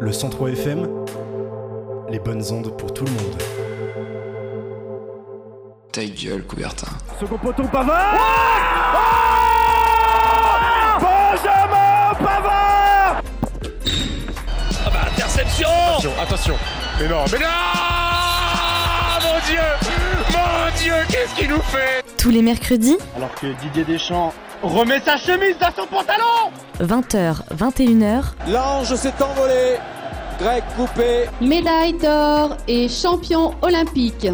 Le 103 FM, les bonnes ondes pour tout le monde. Ta gueule, Coubertin. Second poteau, Pavard Benjamin Pavard Ah bah interception Attention, attention Mais non, mais non Mon Dieu Mon Dieu, qu'est-ce qu'il nous fait? Tous les mercredis, Alors que Didier Deschamps remet sa chemise dans son pantalon 20h, 21h, L'ange s'est envolé. Grec coupé. médaille d'or et champion olympique.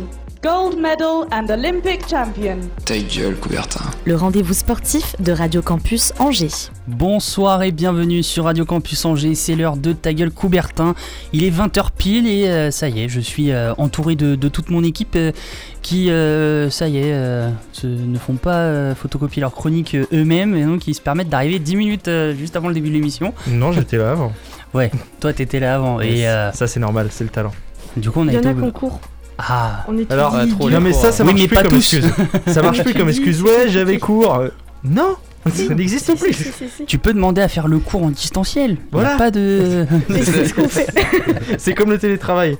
Gold medal and Olympic champion. Ta gueule, Coubertin. le rendez-vous sportif de Radio Campus Angers. Bonsoir et bienvenue sur Radio Campus Angers, c'est l'heure de ta gueule Coubertin. Il est 20h pile et euh, ça y est, je suis euh, entouré de, de toute mon équipe euh, qui, euh, ça y est, euh, se- ne font pas euh, photocopier leur chronique euh, eux-mêmes et donc ils se permettent d'arriver 10 minutes euh, juste avant le début de l'émission. Non, j'étais là avant. Ouais, toi t'étais là avant et euh, Ça, c'est normal, c'est le talent. du coup on a Il y en a au- concours. Ah, On étudie. Alors, du- non, mais ça, ça marche plus pas comme tous. excuse. Ça marche plus comme excuse. Ouais, j'avais cours. Euh, Non, ça n'existe plus. si, si, si. tu peux demander à faire le cours en distanciel. Il y a Voilà. pas de. Mais c'est ce qu'on fait. C'est comme le télétravail.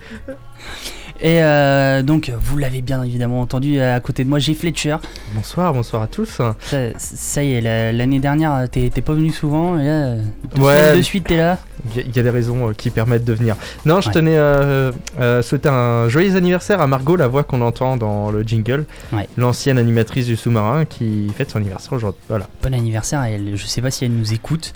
Et euh, donc vous l'avez bien évidemment entendu à côté de moi, j'ai Fletcher. Bonsoir, bonsoir à tous. Ça, ça y est, la- l'année dernière, t'es pas venu souvent, et là, deux Ouais. de suite, t'es là. Il y, a- il y a des raisons euh, qui permettent de venir. Non, je Ouais. tenais à euh, souhaiter un joyeux anniversaire à Margot, la voix qu'on entend dans le jingle. Ouais. L'ancienne animatrice du sous-marin qui fête son anniversaire aujourd'hui. Voilà. Bon anniversaire, elle. je sais pas si elle nous écoute,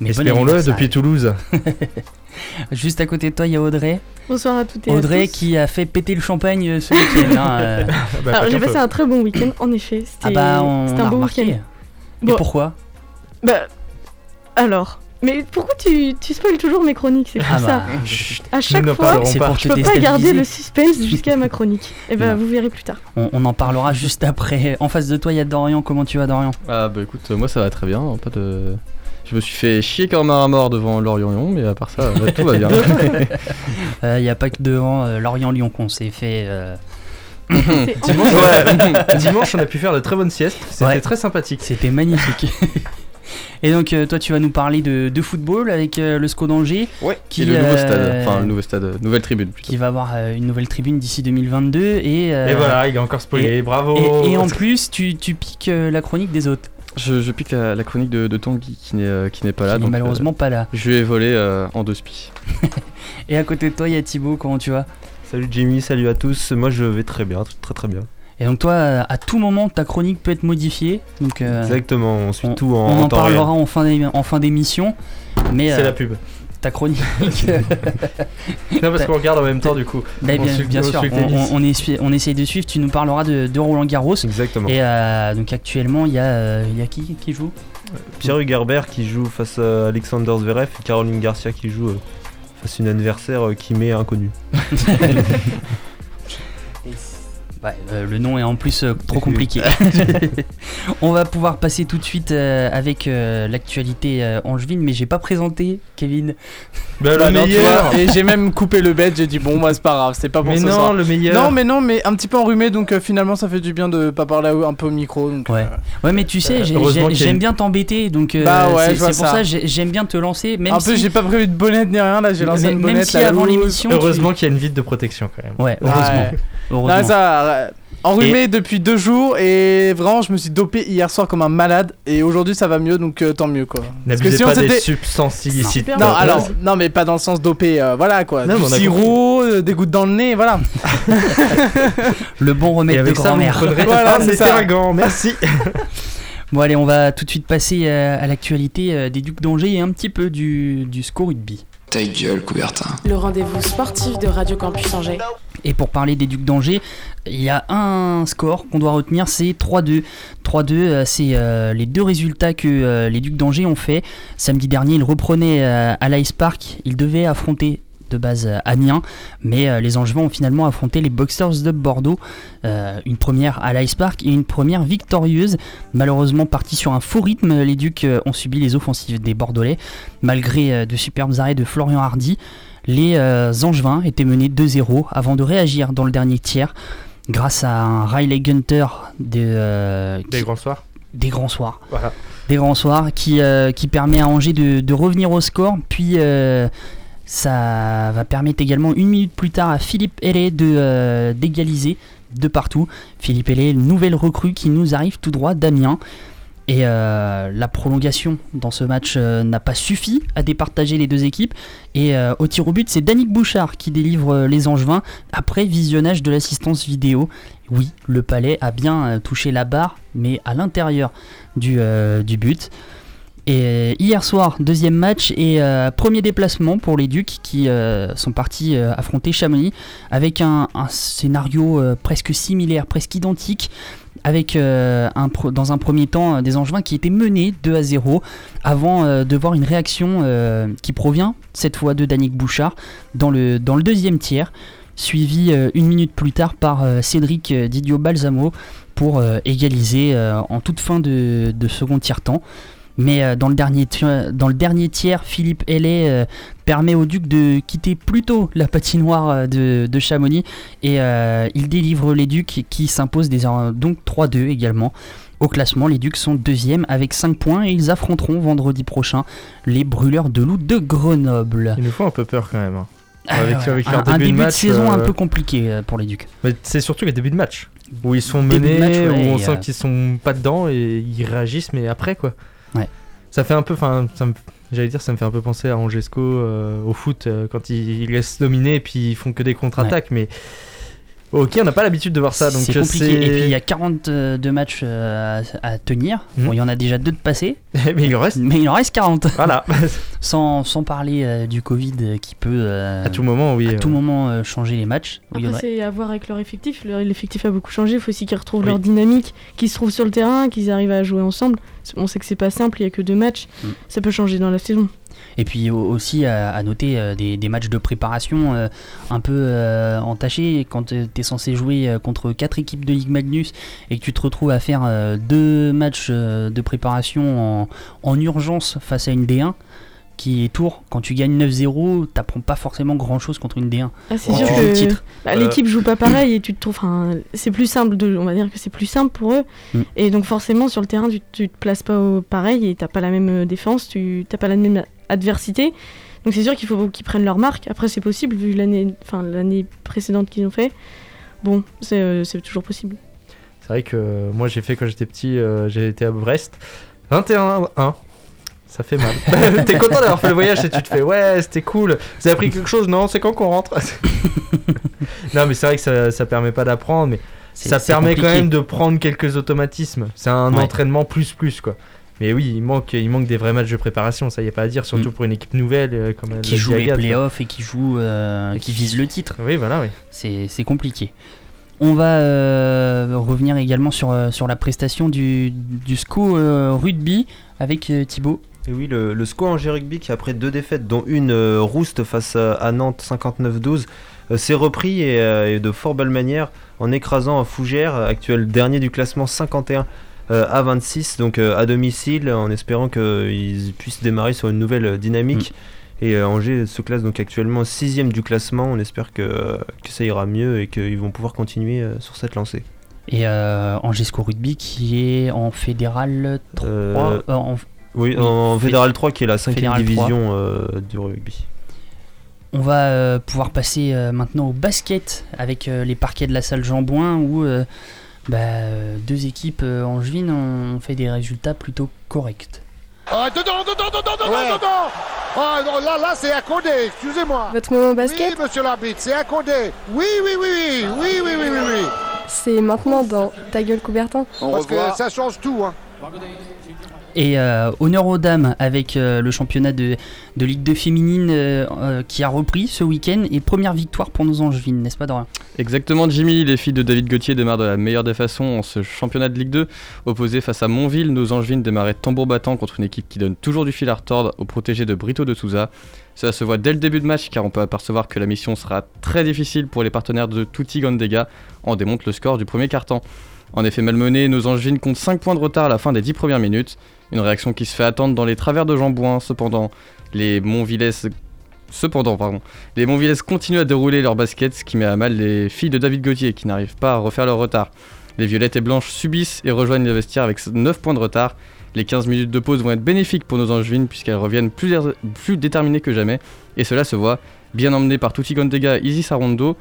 mais bon Espérons-le depuis Toulouse. Juste à côté de toi, il y a Audrey. Bonsoir à toutes et à Audrey tous. qui a fait péter le champagne euh, ce week-end. hein, euh. Bah, Alors j'ai passé un très bon week-end, en effet. C'était Ah bah, on, c'était on un a beau remarqué. week-end. Et Bon. pourquoi? Bah, alors. Mais pourquoi tu, tu spoil toujours mes chroniques? C'est pour Ah ça. bah, chut, À chaque fois, pour je te peux pas garder le suspense jusqu'à ma chronique. Et bah, Non. vous verrez plus tard. On, on en parlera juste après. En face de toi, il y a Dorian. Comment tu vas, Dorian? Ah bah écoute, moi ça va très bien, pas de... Je me suis fait chier comme un mort devant Lorient, mais à part ça, bah, tout va bien. Euh, Il n'y a pas que devant euh, Lorient-Lyon qu'on s'est fait. euh, Dimanche, ouais. Dimanche, on a pu faire de très bonnes siestes. C'était Ouais. très sympathique. C'était magnifique. Et donc, euh, toi, tu vas nous parler de, de football avec euh, le SCO d'Angers. Ouais, Qui, qui le nouveau euh, stade, enfin le nouveau stade, euh, nouvelle tribune plutôt. qui va avoir euh, une nouvelle tribune d'ici 2022 et, euh, Et voilà, il a encore spoilé. Bravo. et, et en plus tu, tu piques euh, la chronique des autres Je, je pique la, la chronique de, de Tanguy qui n'est euh, qui n'est pas là, qui donc malheureusement pas là euh, je lui ai volé euh, en deux spies. et à côté de toi il y a Thibaut comment tu vas? Salut Jimmy, salut à tous. Moi je vais très bien, très très bien. et donc toi euh, à tout moment ta chronique peut être modifiée donc euh, Exactement, on suit on, tout en, on en temps parlera réel. en fin d'é- en fin d'émission mais C'est euh, la pub. Ta chronique. Non, parce qu'on regarde en même temps du coup. bah, On bien, suit- bien on sûr. on, essaye de suivre. Tu nous parleras de, de Roland Garros. Exactement. et euh, donc actuellement il y a euh, il y a qui qui joue? Pierre Hugerbert qui joue face à Alexander Zverev et Caroline Garcia qui joue euh, face à une adversaire qui m'est inconnue. Ouais, euh, le nom est en plus euh, trop compliqué. On va pouvoir passer tout de suite euh, avec euh, l'actualité euh, angevine, mais j'ai pas présenté Kevin. Bah, Bah le meilleur. et j'ai même coupé le bed, j'ai dit bon moi c'est pas grave, c'est pas pour Mais ce non, soir. le meilleur. Non mais non mais un petit peu enrhumé donc euh, finalement ça fait du bien de pas parler un peu au micro donc Ouais. euh, Ouais, mais tu sais, Euh, j'aime bien t'embêter, donc euh, Bah ouais, c'est pour ça. ça, j'ai- j'aime bien te lancer, même un peu si, j'ai pas prévu de bonnette ni rien là, j'ai lancé une même bonnette si avant l'émission, tu- Heureusement qu'il y a une vitre de protection quand même. Ouais, heureusement. Ouais. heureusement. Euh, enrhumé depuis deux jours et vraiment je me suis dopé hier soir comme un malade et aujourd'hui ça va mieux donc euh, tant mieux quoi. N'abusez sinon pas des substances illicites. Non alors non mais pas dans le sens dopé euh, voilà quoi. Non, du sirop, euh, des gouttes dans le nez voilà. Le bon remède de grand-mère. Voilà, c'est c'était ça. un gant, merci. Bon, allez, on va tout de suite passer à l'actualité des Ducs d'Angers et un petit peu du, du score rugby. Ta gueule, Coubertin. Le rendez-vous sportif de Radio Campus Angers. Et pour parler des Ducs d'Angers, il y a un score qu'on doit retenir, c'est 3-2. 3-2, euh, c'est euh, les deux résultats que euh, les Ducs d'Angers ont fait. Samedi dernier, ils reprenaient euh, à l'Ice Park. Ils devaient affronter de base euh, Amiens, mais euh, les Angevins ont finalement affronté les Boxers de Bordeaux. Euh, une première à l'Ice Park et une première victorieuse. Malheureusement, partis sur un faux rythme, les Ducs ont subi les offensives des Bordelais, malgré de superbes arrêts de Florian Hardy. Les Angevins étaient menés 2-0 avant de réagir dans le dernier tiers grâce à un Riley Gunter de, euh, Des qui- grands soirs. des grands soirs. Voilà. Des grands soirs qui, euh, qui permet à Angers de, de revenir au score. Puis euh, Ça va permettre également une minute plus tard à Philippe Hellé de euh, d'égaliser de partout. Philippe Hellé, nouvelle recrue qui nous arrive tout droit d'Amiens. Et euh, la prolongation dans ce match euh, n'a pas suffi à départager les deux équipes. Et au tir au but, c'est Danick Bouchard qui délivre les Angevins après visionnage de l'assistance vidéo. Oui, le palais a bien touché la barre, mais à l'intérieur du but. Et euh, hier soir, deuxième match et euh, premier déplacement pour les Ducs qui euh, sont partis affronter Chamonix avec un, scénario presque similaire, presque identique. Avec dans un premier temps des Angevins qui étaient menés 2 à 0 avant de voir une réaction qui provient cette fois de Danick Bouchard dans le, deuxième tiers, suivi une minute plus tard par Cédric Didio Balsamo pour égaliser en toute fin de, de second tiers-temps. Mais euh, dans, le dernier ti- dans le dernier tiers, Philippe Hellé euh, permet au Duc de quitter plutôt la patinoire euh, de, de Chamonix et euh, il délivre les Ducs qui s'imposent donc 3-2 également. Au classement, les Ducs sont deuxième avec 5 points et ils affronteront vendredi prochain les brûleurs de loup de Grenoble. Ils nous font un peu peur quand même. hein. Ah, Avec, ouais, avec un, leur un début, de saison un euh, peu compliqué euh, pour les Ducs. mais c'est surtout les débuts de match où ils sont Début menés, match, ouais, où on sent euh, qu'ils sont pas dedans et ils réagissent, mais après quoi. Ouais. Ça fait un peu, enfin, j'allais dire, ça me fait un peu penser à Angesco euh, au foot euh, quand ils, ils laissent dominer et puis ils font que des contre-attaques, mais ok, on n'a pas l'habitude de voir ça, donc c'est compliqué. Et puis il y a 42 matchs euh, à, à tenir. Mhm. Bon, il y en a déjà deux de passés, mais il en reste. mais il en reste 40. Voilà. sans, sans parler euh, du Covid qui peut euh, à tout moment, oui. à euh, tout moment euh, changer les matchs. Oui, Après, c'est à voir avec leur effectif. Leur- L'effectif a beaucoup changé. Il faut aussi qu'ils retrouvent Oui. leur dynamique, qu'ils se trouvent sur le terrain, qu'ils arrivent à jouer ensemble. On sait que c'est pas simple, il y a que deux matchs. Mm. Ça peut changer dans la saison. Et puis au- aussi à, à noter euh, des, des matchs de préparation euh, un peu euh, entachés quand tu es censé jouer contre quatre équipes de Ligue Magnus et que tu te retrouves à faire deux matchs de préparation en, en urgence face à une D1 qui est Tours. Quand tu gagnes 9-0, t'apprends pas forcément grand chose contre une D1. Ah, c'est sûr que bah, l'équipe joue pas pareil et tu te trouves. enfin, C'est plus simple de, on va dire que c'est plus simple pour eux. Mm. Et donc forcément sur le terrain tu, tu te places pas au pareil et t'as pas la même défense, tu t'as pas la même adversité. Donc c'est sûr qu'il faut qu'ils prennent leur marque. Après c'est possible vu l'année, enfin l'année précédente qu'ils ont fait. Bon, c'est euh, c'est toujours possible. C'est vrai que euh, moi j'ai fait quand j'étais petit, euh, j'ai été à Brest. 21-1. Ça fait mal. T'es content d'avoir fait le voyage et tu te fais ouais, c'était cool. Vous avez appris quelque chose? Non, c'est quand qu'on rentre? Non, mais c'est vrai que ça, ça permet pas d'apprendre, mais C'est- ça c'est permet quand même de prendre quelques automatismes. C'est un Ouais. entraînement plus plus quoi. Mais oui, il manque, il manque des vrais matchs de préparation, ça y a pas à dire, surtout Mm. pour une équipe nouvelle euh, comme Qui joue les playoffs et qui joue, euh, qui vise le titre. Oui, voilà, oui. C'est c'est compliqué. On va euh, revenir également sur, sur la prestation du, du SCO euh, rugby avec euh, Thibaut. Et oui, le, le SCO Angers Rugby qui après deux défaites, dont une euh, rouste face à, à Nantes 59-12, euh, s'est repris et, euh, et de fort belle manière en écrasant Fougères, actuel dernier du classement 51 euh, à 26, donc euh, à domicile, en espérant qu'ils puissent démarrer sur une nouvelle euh, dynamique. Et euh, Angers se classe donc actuellement sixième du classement. On espère que, que ça ira mieux et qu'ils vont pouvoir continuer euh, sur cette lancée. Et euh, Angers SCO Rugby qui est en fédéral 3. Euh, euh, en- Oui, Oui, en Fé- Fédéral 3 qui est la cinquième Fédéral 3. division euh, du rugby. On va euh, pouvoir passer euh, maintenant au basket avec euh, les parquets de la salle Jean-Bouin où euh, bah, euh, deux équipes euh, en juin ont fait des résultats plutôt corrects. Ah, dedans, dedans, dedans, ouais. dedans Ah non, là, là, c'est accordé, excusez-moi. Votre moment basket Oui, monsieur l'arbitre, c'est accordé. Oui, oui, oui, oui, oui, oui, oui, oui. oui. C'est maintenant dans Ta gueule, Coubertin. Parce que ça change tout, hein. Et euh, honneur aux dames avec euh, le championnat de, de Ligue 2 féminine euh, qui a repris ce week-end et première victoire pour nos angevines, n'est-ce pas Dorian Exactement, Jimmy. Les filles de David Gauthier démarrent de la meilleure des façons en ce championnat de Ligue 2. Opposé face à Montville, nos Angevines démarraient tambour battant contre une équipe qui donne toujours du fil à retordre aux protégés de Brito de Souza. Cela se voit dès le début de match car on peut apercevoir que la mission sera très difficile pour les partenaires de Tutti Gandega. En démontre le score du premier quart-temps. En effet, malmené, nos Angevines comptent 5 points de retard à la fin des 10 premières minutes. Une réaction qui se fait attendre dans les travers de Jambouin. Cependant, les Montvilles Cependant, pardon, les Montvilles continuent à dérouler leur basket, ce qui met à mal les filles de David Gauthier qui n'arrivent pas à refaire leur retard. Les violettes et blanches subissent et rejoignent le vestiaire avec 9 points de retard. Les 15 minutes de pause vont être bénéfiques pour nos Angevines puisqu'elles reviennent plus, déterminées que jamais. Et cela se voit, bien emmenées par Tutti Gondega et Isis Arondo.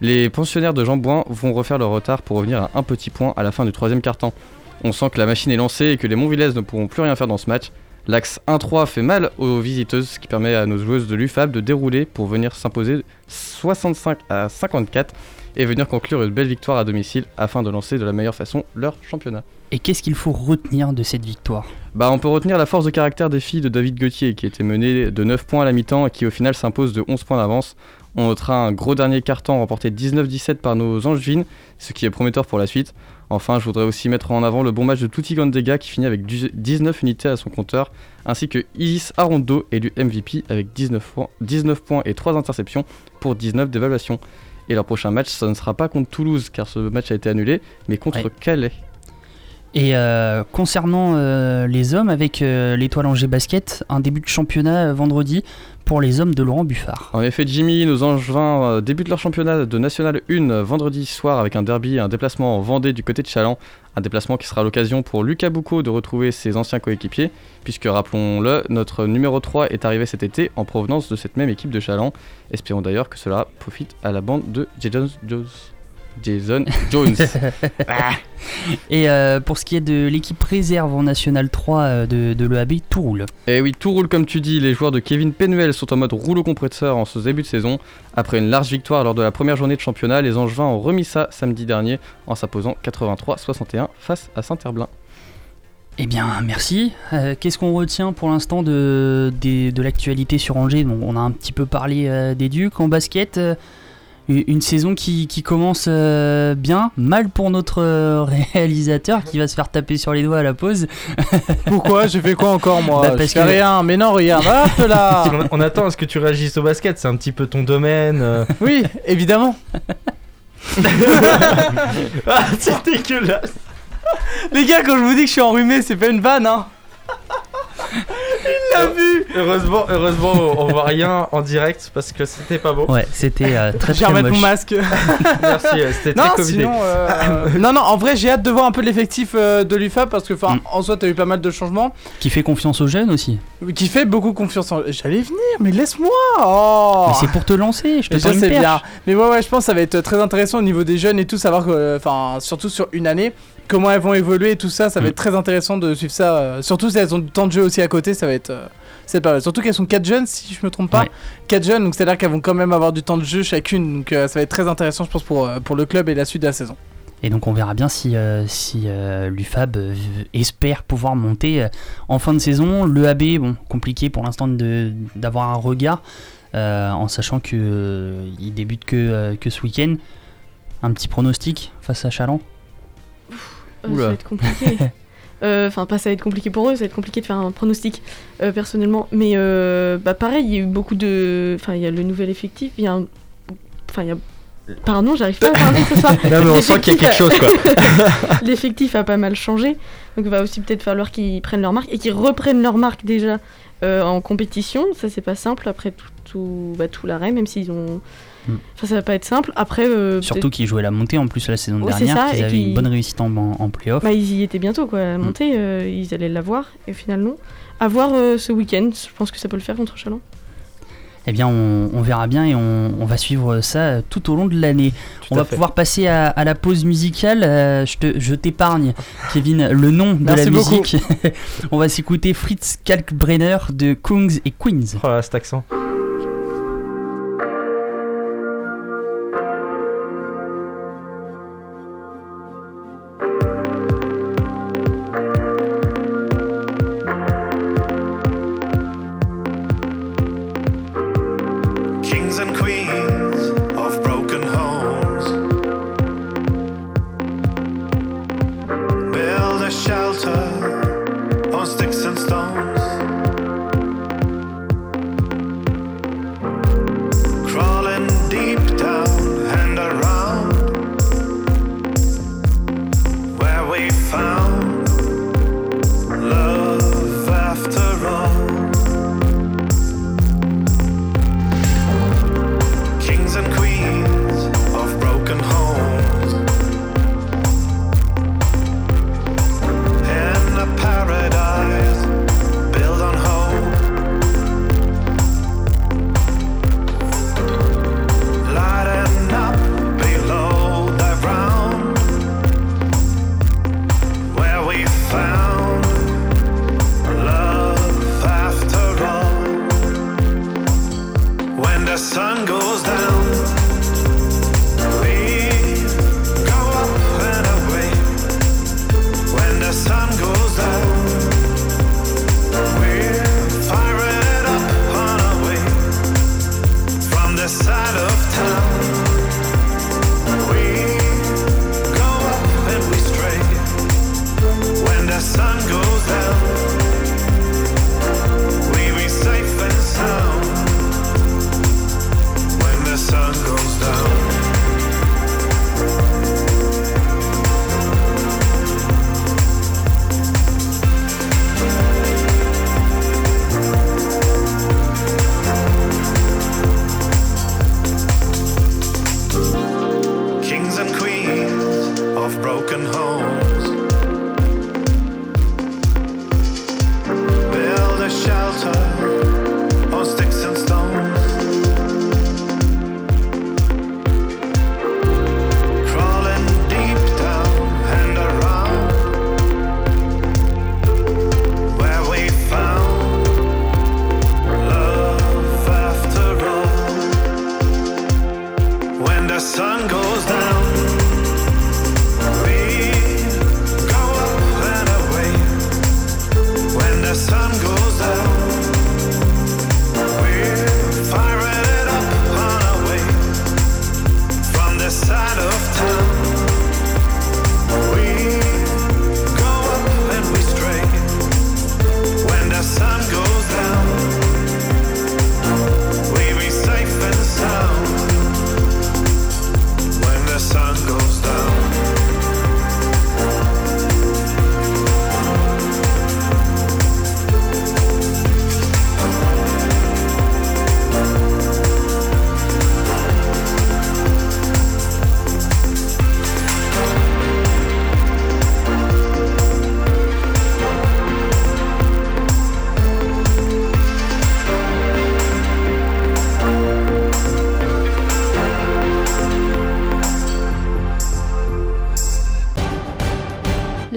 Les pensionnaires de Jean vont refaire leur retard pour revenir à un petit point à la fin du troisième quart-temps. On sent que la machine est lancée et que les Montvilaises ne pourront plus rien faire dans ce match. L'axe 1-3 fait mal aux visiteuses, ce qui permet à nos joueuses de l'UFAB de dérouler pour venir s'imposer 65 à 54 et venir conclure une belle victoire à domicile afin de lancer de la meilleure façon leur championnat. Et qu'est-ce qu'il faut retenir de cette victoire? Bah on peut retenir la force de caractère des filles de David Gauthier qui était menée de 9 points à la mi-temps et qui au final s'impose de 11 points d'avance. On notera un gros dernier carton remporté 19-17 par nos Angevines, ce qui est prometteur pour la suite. Enfin, je voudrais aussi mettre en avant le bon match de Tutti Gandega qui finit avec 19 unités à son compteur, ainsi que Isis Arondo élu MVP avec 19 points, 19 points et 3 interceptions pour 19 d'évaluation. Et leur prochain match, ça ne sera pas contre Toulouse car ce match a été annulé, mais contre Ouais. Calais. Et euh, concernant euh, les hommes, avec euh, l'étoile Angers Basket, un début de championnat euh, vendredi pour les hommes de Laurent Buffard. En effet, Jimmy, nos Angevins débutent leur championnat de National 1 euh, vendredi soir avec un derby et un déplacement en Vendée du côté de Chaland. Un déplacement qui sera l'occasion pour Lucas Boucaud de retrouver ses anciens coéquipiers, puisque rappelons-le, notre numéro 3 est arrivé cet été en provenance de cette même équipe de Chaland. Espérons d'ailleurs que cela profite à la bande de Jason Jones. Jason Jones. Et euh, pour ce qui est de l'équipe réserve en National 3 euh, de, de l'EAB, tout roule. Et Eh oui, tout roule comme tu dis. Les joueurs de Kevin Penuel sont en mode rouleau compresseur en ce début de saison. Après une large victoire lors de la première journée de championnat, les Angevins ont remis ça samedi dernier en s'imposant 83-61 face à Saint-Herblain. Eh bien, merci. Euh, Qu'est-ce qu'on retient pour l'instant de, l'actualité sur Angers? Bon, On a un petit peu parlé euh, des Ducs en basket. Une saison qui, qui commence euh, bien, mal pour notre euh, réalisateur qui va se faire taper sur les doigts à la pause. Pourquoi? J'ai fait quoi encore moi? Bah, parce que- rien, mais non, regarde, hop là on, on attend à ce que tu réagisses au basket, c'est un petit peu ton domaine. euh. Oui, évidemment. ah, c'est dégueulasse. Les gars, quand je vous dis que je suis enrhumé, c'est pas une vanne, hein Il l'a vu Heureusement, heureusement, on voit rien en direct parce que c'était pas beau. Ouais, c'était euh, très Je vais très remettre moche. mon masque. Merci, euh, c'était très sinon, euh, non, non, en vrai, j'ai hâte de voir un peu l'effectif euh, de l'UFA parce que, enfin, Mm. en soi, t'as eu pas mal de changements. Qui fait confiance aux jeunes aussi. Qui fait beaucoup confiance en. J'allais venir, mais laisse-moi Oh Mais c'est pour te lancer, je te perche. bien. Mais ouais, ouais, je pense que ça va être très intéressant au niveau des jeunes et tout, savoir enfin, surtout sur une année, comment elles vont évoluer et tout ça, ça va Mm. être très intéressant de suivre ça. surtout si elles ont du temps de jeu aussi à côté, ça va être. Pas mal. Surtout qu'elles sont 4 jeunes, si je me trompe pas. Ouais. 4 jeunes, donc c'est-à-dire qu'elles vont quand même avoir du temps de jeu chacune. Donc euh, ça va être très intéressant, je pense, pour, euh, pour le club et la suite de la saison. Et donc on verra bien si, euh, si euh, l'UFAB espère pouvoir monter en fin de saison. Le AB, bon, compliqué pour l'instant de- d'avoir un regard, euh, en sachant que euh, il débute que, euh, que ce week-end. Un petit pronostic face à Chaland? Oula. ça va être compliqué. Euh, Enfin, pas ça va être compliqué pour eux, ça va être compliqué de faire un pronostic euh, personnellement. Mais euh, bah, pareil, il y a eu beaucoup de. Enfin, il y a le nouvel effectif, il y a un. Enfin, il y a. Pardon, j'arrive pas à parler ce soir. Non, mais on sent qu'il y a quelque chose, quoi. L'effectif a pas mal changé. Donc, il va aussi peut-être falloir qu'ils prennent leur marque et qu'ils reprennent leur marque déjà euh, en compétition. Ça, c'est pas simple après tout, tout, bah, tout l'arrêt, même s'ils ont. Mm. Enfin, ça va pas être simple. Après. euh, Surtout qu'ils jouaient la montée en plus la saison c'est dernière, ça, qu'ils et avaient une bonne réussite en, en, playoff. Bah, ils y étaient bientôt, quoi. La montée, euh, ils allaient l'avoir, et au final, non. À voir euh, ce week-end, je pense que ça peut le faire contre Chalon. Eh bien, on, on verra bien et on, on va suivre ça tout au long de l'année. On va fait. pouvoir passer à, à la pause musicale. Euh, je te- je t'épargne, Kevin, le nom de Merci la beaucoup. musique. on va s'écouter Fritz Kalkbrenner de Kungs et Queens. Oh là, cet accent.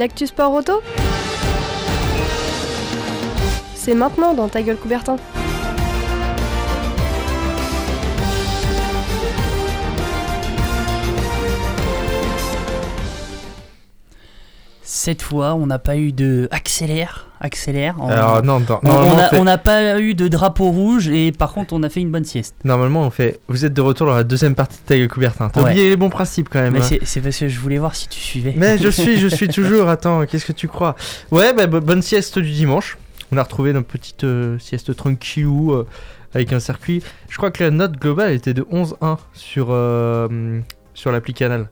L'actu sport auto? C'est maintenant dans ta gueule Coubertin. Cette fois, on n'a pas eu de accélère, accélère. On- Alors, non, non, on- fait- n'a pas eu de drapeau rouge et par contre, on a fait une bonne sieste. Normalement, on fait. Vous êtes de retour dans la deuxième partie de Taille Coubertin. T'as Ouais. oublié les bons principes quand même. Mais hein. c'est- parce que je voulais voir si tu suivais. Mais je suis, je suis toujours. Attends, qu'est-ce que tu crois? Ouais, bah, bo- bonne sieste du dimanche. On a retrouvé notre petite euh, sieste tranquillou euh, avec un circuit. Je crois que la note globale était de 11-1 sur, euh, sur l'appli Canal.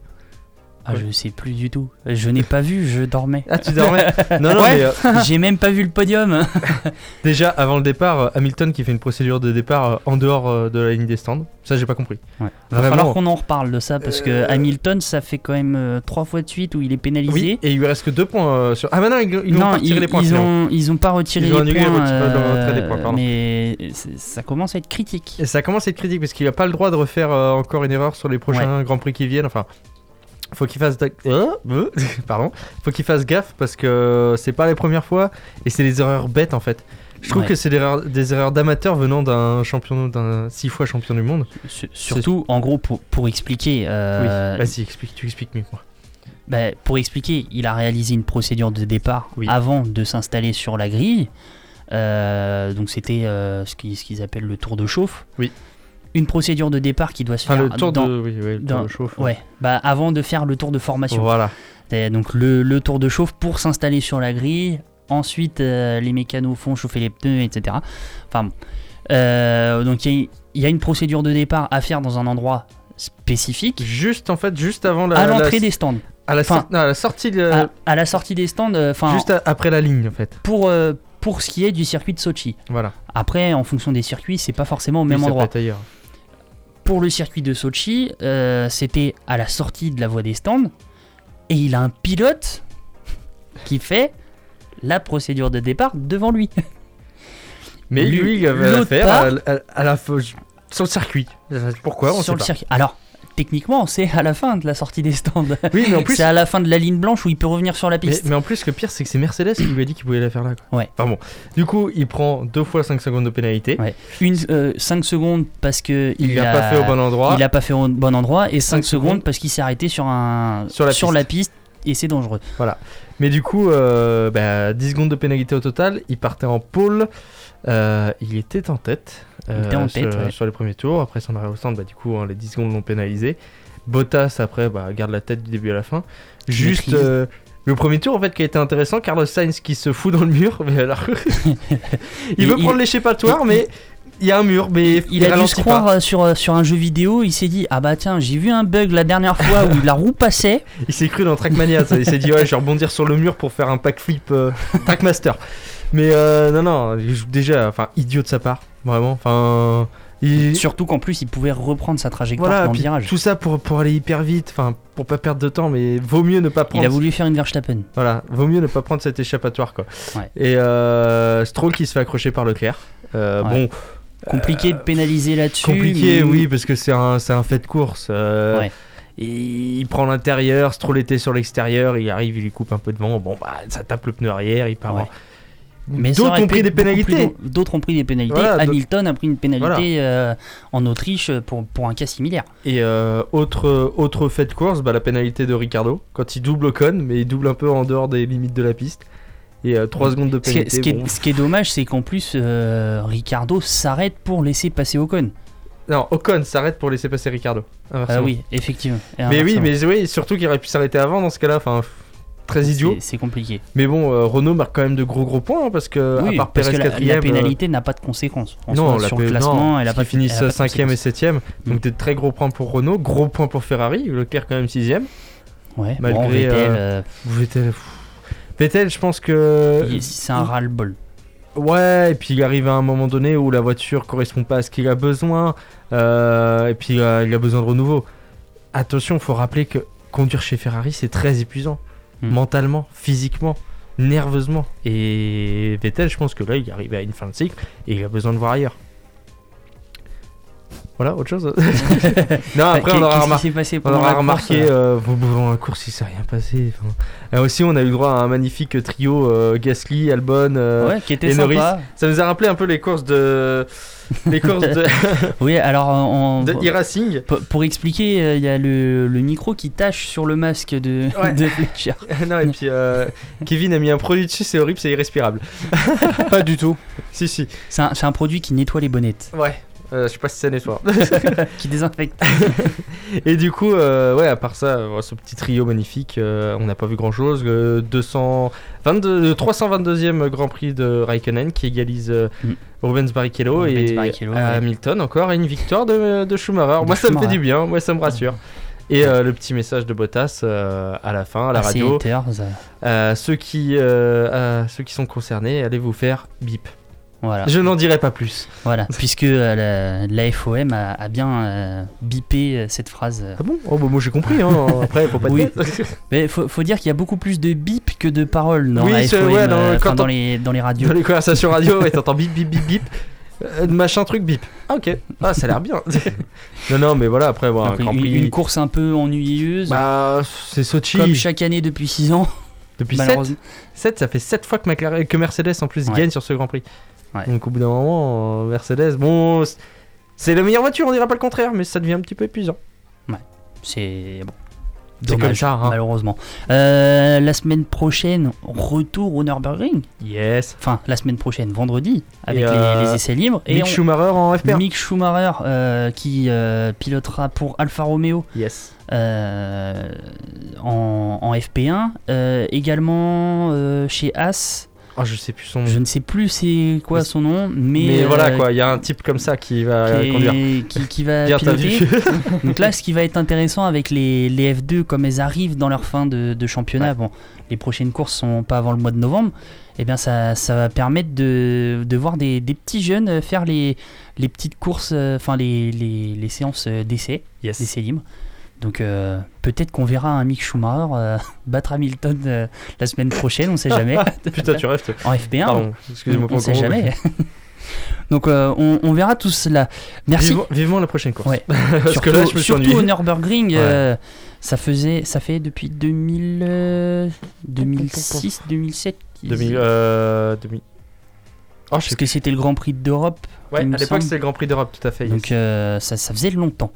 Ah, je sais plus du tout. Je n'ai pas vu, je dormais. Ah, tu dormais Non, non, Ouais, mais, euh, J'ai même pas vu le podium. Déjà, avant le départ, euh, Hamilton qui fait une procédure de départ euh, en dehors de la ligne des stands. Ça, j'ai pas compris. Ouais. Va Vraiment. falloir qu'on en reparle de ça parce que Hamilton, ça fait quand même trois fois de suite où il est pénalisé. Oui, et il lui reste que deux points sur. Ah, maintenant, ils, ils non, ont pas retiré les points. ils ont, ils ont pas retiré Ils ont les points, pardon. mais ça commence à être critique. Et ça commence à être critique parce qu'il a pas le droit de refaire encore une erreur sur les prochains Grands Prix qui viennent. Enfin, faut qu'il fasse. d'ac- Euh, Pardon. Faut qu'il fasse gaffe parce que c'est pas les premières fois et c'est des erreurs bêtes en fait. Je trouve Ouais. que c'est des erreurs, des erreurs d'amateurs venant d'un champion, d'un six fois champion du monde. Su- Surtout, en gros, pour, pour expliquer. euh, Oui, vas-y, explique, tu expliques mieux que moi. bah, pour expliquer, il a réalisé une procédure de départ avant de s'installer sur la grille. Euh, donc c'était euh, ce qu'ils ce qu'ils appellent le tour de chauffe. Oui. Une procédure de départ qui doit se faire le tour dans- de- oui, oui, le tour dans- de chauffe, Ouais. ouais. Bah avant de faire le tour de formation. Voilà. Et donc le, le tour de chauffe pour s'installer sur la grille. Ensuite, euh, les mécanos font chauffer les pneus, etc. Enfin, bon. Euh, donc il y, a- il y a une procédure de départ à faire dans un endroit spécifique. Juste en fait, juste avant la. à l'entrée la- des stands. À la, Enfin, sor- non, à la sortie de. à, à la sortie des stands, euh, enfin Juste après la ligne en fait. pour pour ce qui est du circuit de Sochi. Voilà. Après, en fonction des circuits, c'est pas forcément au Oui, même ça peut endroit. être ailleurs. Pour le circuit de Sochi, euh, c'était à la sortie de la voie des stands, et il a un pilote qui fait la procédure de départ devant lui. Mais lui, il avait l'autre l'affaire part, à, à- à la sur le circuit. Pourquoi? On sur sait le pas. circuit. Alors, techniquement, c'est à la fin de la sortie des stands. Oui, mais en plus- c'est à la fin de la ligne blanche où il peut revenir sur la piste. mais en plus, le pire, c'est que c'est Mercedes qui lui a dit qu'il pouvait la faire là. Quoi. Ouais. Enfin bon. Du coup, il prend deux fois 5 secondes de pénalité. Ouais. Une, 5 secondes parce que Il l'a pas fait au bon endroit. Il l'a pas fait au bon endroit et 5 Cinq secondes secondes. parce qu'il s'est arrêté sur un Sur la piste. piste et c'est dangereux. Voilà. Mais du coup, euh, bah, 10 secondes de pénalité au total. Il partait en pôle. Euh, il était en tête. Il était en tête, sur, ouais. sur les premiers tours. Après au centre, bah, du coup, hein, les 10 secondes l'ont pénalisé. Bottas, après, bah, garde la tête du début à la fin. Juste. Euh, le premier tour en fait qui a été intéressant, Carlos Sainz qui se fout dans le mur, mais alors il Il- veut il- prendre l'échappatoire, mais il y a un mur, mais il, Il, a dû se croire euh, sur, euh, sur un jeu vidéo, il s'est dit Ah bah tiens, j'ai vu un bug la dernière fois où la roue passait. Il s'est cru dans Trackmania, ça. il s'est dit ouais, je vais rebondir sur le mur pour faire un pack flip euh, Trackmaster. Mais euh, non, non, déjà, enfin, idiot de sa part, vraiment. Enfin, il... Surtout qu'en plus, il pouvait reprendre sa trajectoire voilà, dans le puis virage. tout ça pour, pour aller hyper vite, enfin, pour pas perdre de temps, mais vaut mieux ne pas prendre. Il a voulu faire une Verstappen. Voilà, vaut mieux ne pas prendre cet échappatoire, quoi. Ouais. Et euh, Stroll qui se fait accrocher par Leclerc. Euh, Ouais. Bon. Compliqué de pénaliser là-dessus. Compliqué, mais- oui, parce que c'est un, un fait de course. euh, Ouais. il prend l'intérieur, Stroll était sur l'extérieur, il arrive, il lui coupe un peu devant. Bon, bah, ça tape le pneu arrière, il part. En- Mais D'autres ont pris des pénalités. D'autres ont pris des pénalités. Voilà, Hamilton a pris une pénalité euh, en Autriche pour, pour un cas similaire. Et euh, autre, autre fait de course, bah, la pénalité de Ricardo, quand il double Ocon, mais il double un peu en dehors des limites de la piste. Et 3 secondes de pénalité. ce qui est- bon. ce qui est dommage, c'est qu'en plus, euh, Ricardo s'arrête pour laisser passer Ocon. Non, Ocon s'arrête pour laisser passer Ricardo. Ah oui, effectivement. Mais oui, mais oui, surtout qu'il aurait pu s'arrêter avant dans ce cas-là. Enfin, très idiot. C'est- compliqué. Mais bon, euh, Renault marque quand même de gros gros points hein, parce que oui, à part parce Perez que la, quatrième, la pénalité n'a pas de conséquences. En non, soi, la sur le classement, non, elle a pas finissent pas de 5ème et conséquences. 7ème. Mm. Donc des très gros points pour Renault, gros points pour Ferrari, Leclerc quand même 6ème. Ouais, malgré bon, Vettel, euh, euh, Vettel, pff. Vettel, je pense que c'est un ras-le-bol. Ouais, et puis il arrive à un moment donné où la voiture correspond pas à ce qu'il a besoin, euh, et puis euh, il a besoin de renouveau. Attention, faut rappeler que conduire chez Ferrari c'est très épuisant, Hmm. mentalement, physiquement, nerveusement. Et Vettel, je pense que là il arrive à une fin de cycle et il a besoin de voir ailleurs. Voilà, autre chose. non, après on aura, remar- on aura remarqué course, euh, pendant la course il s'est rien passé. enfin. Et aussi on a eu droit à un magnifique trio euh, Gasly, Albon euh, Ouais, qui était et Norris. sympa. Ça nous a rappelé un peu les courses de les courses de, Oui, alors on, de e-racing. pour, expliquer, euh, il y a le, le micro qui tâche sur le masque de, Ouais. de Fletcher. non et puis euh, Kevin a mis un produit dessus, c'est horrible, c'est irrespirable. Pas du tout. si si. C'est un, c'est un produit qui nettoie les bonnettes, Ouais. Euh, je sais pas si ça nettoie. qui désinfecte. Et du coup, euh, ouais, à part ça, euh, ce petit trio magnifique, euh, on n'a pas vu grand chose. 222, le 322e Grand Prix de Raikkonen qui égalise Mm. Rubens Barrichello Rubens et Barrichello, à ouais. Hamilton encore et une victoire de, de Schumacher. De moi, ça me fait du bien, moi, ça me rassure. Et euh, le petit message de Bottas euh, à la fin, à la Ah, radio. euh, ceux, qui, ceux qui sont concernés, allez vous faire bip. Voilà. Je n'en dirai pas plus. Voilà, puisque euh, la, la FOM a, a bien euh, bipé euh, cette phrase. Ah bon? Oh, bah, moi j'ai compris, hein. après, faut pas Oui. Mais faut, faut dire qu'il y a beaucoup plus de bip que de paroles dans Oui, la FOM, ouais, dans- euh, quand enfin, dans, les, dans les radios. Dans les conversations radio, ouais, t'entends bip bip bip bip. Euh, machin truc bip. Ah ok. Ah ça a l'air bien. non non mais voilà après bon, un Donc, Grand une, Prix. une course un peu ennuyeuse, Bah c'est Sochi. comme chaque année depuis 6 ans. Depuis 7 malheureusement. 7 ça fait 7 fois que, McLaren- que Mercedes en plus Ouais. gagne sur ce Grand Prix. Ouais. Donc au bout d'un moment euh, Mercedes bon c'est la meilleure voiture on dira pas le contraire mais ça devient un petit peu épuisant. C'est bon. C'est Dommage, comme ça, hein. malheureusement. Euh, la semaine prochaine, retour au Nürburgring. Yes. Enfin, la semaine prochaine, vendredi, avec Et, les, euh, les essais libres. Mick on- Schumacher en FP1. Mick Schumacher euh, qui pilotera pour Alfa Romeo Yes. en, en FP1. Euh, également chez As, Ah je sais plus son nom. je ne sais plus c'est quoi Mais- son nom, mais, Mais, euh, voilà quoi, il y a un type comme ça qui va qui, est- conduire. qui- qui va piloter. Donc là, ce qui va être intéressant avec les, les F2, comme elles arrivent dans leur fin de, de championnat, Ouais. bon, les prochaines courses sont pas avant le mois de novembre, et bien ça, ça va permettre de, de voir des, des petits jeunes euh, faire les, les petites courses, euh, enfin les, les, les séances euh, d'essai, Yes. d'essai libre. Donc euh, peut-être qu'on verra un Mick Schumacher euh, battre Hamilton euh, la semaine prochaine, on sait jamais. Putain tu rêves. toi. en FP1, Pardon, excusez-moi on, on sait jamais. Donc on, on verra tout cela. Merci. Vivement, vivement la prochaine course. Ouais. Parce surtout, que là, je me suis surtout au Nürburgring, Ouais. ça faisait, ça fait depuis 2000, euh, 2006, 2007. qu'ils- 2000, euh, 2000. Oh, je sais Parce que c'était le Grand Prix d'Europe. Ouais, à l'époque c'était le Grand Prix d'Europe, tout à fait. Donc ça, ça faisait longtemps.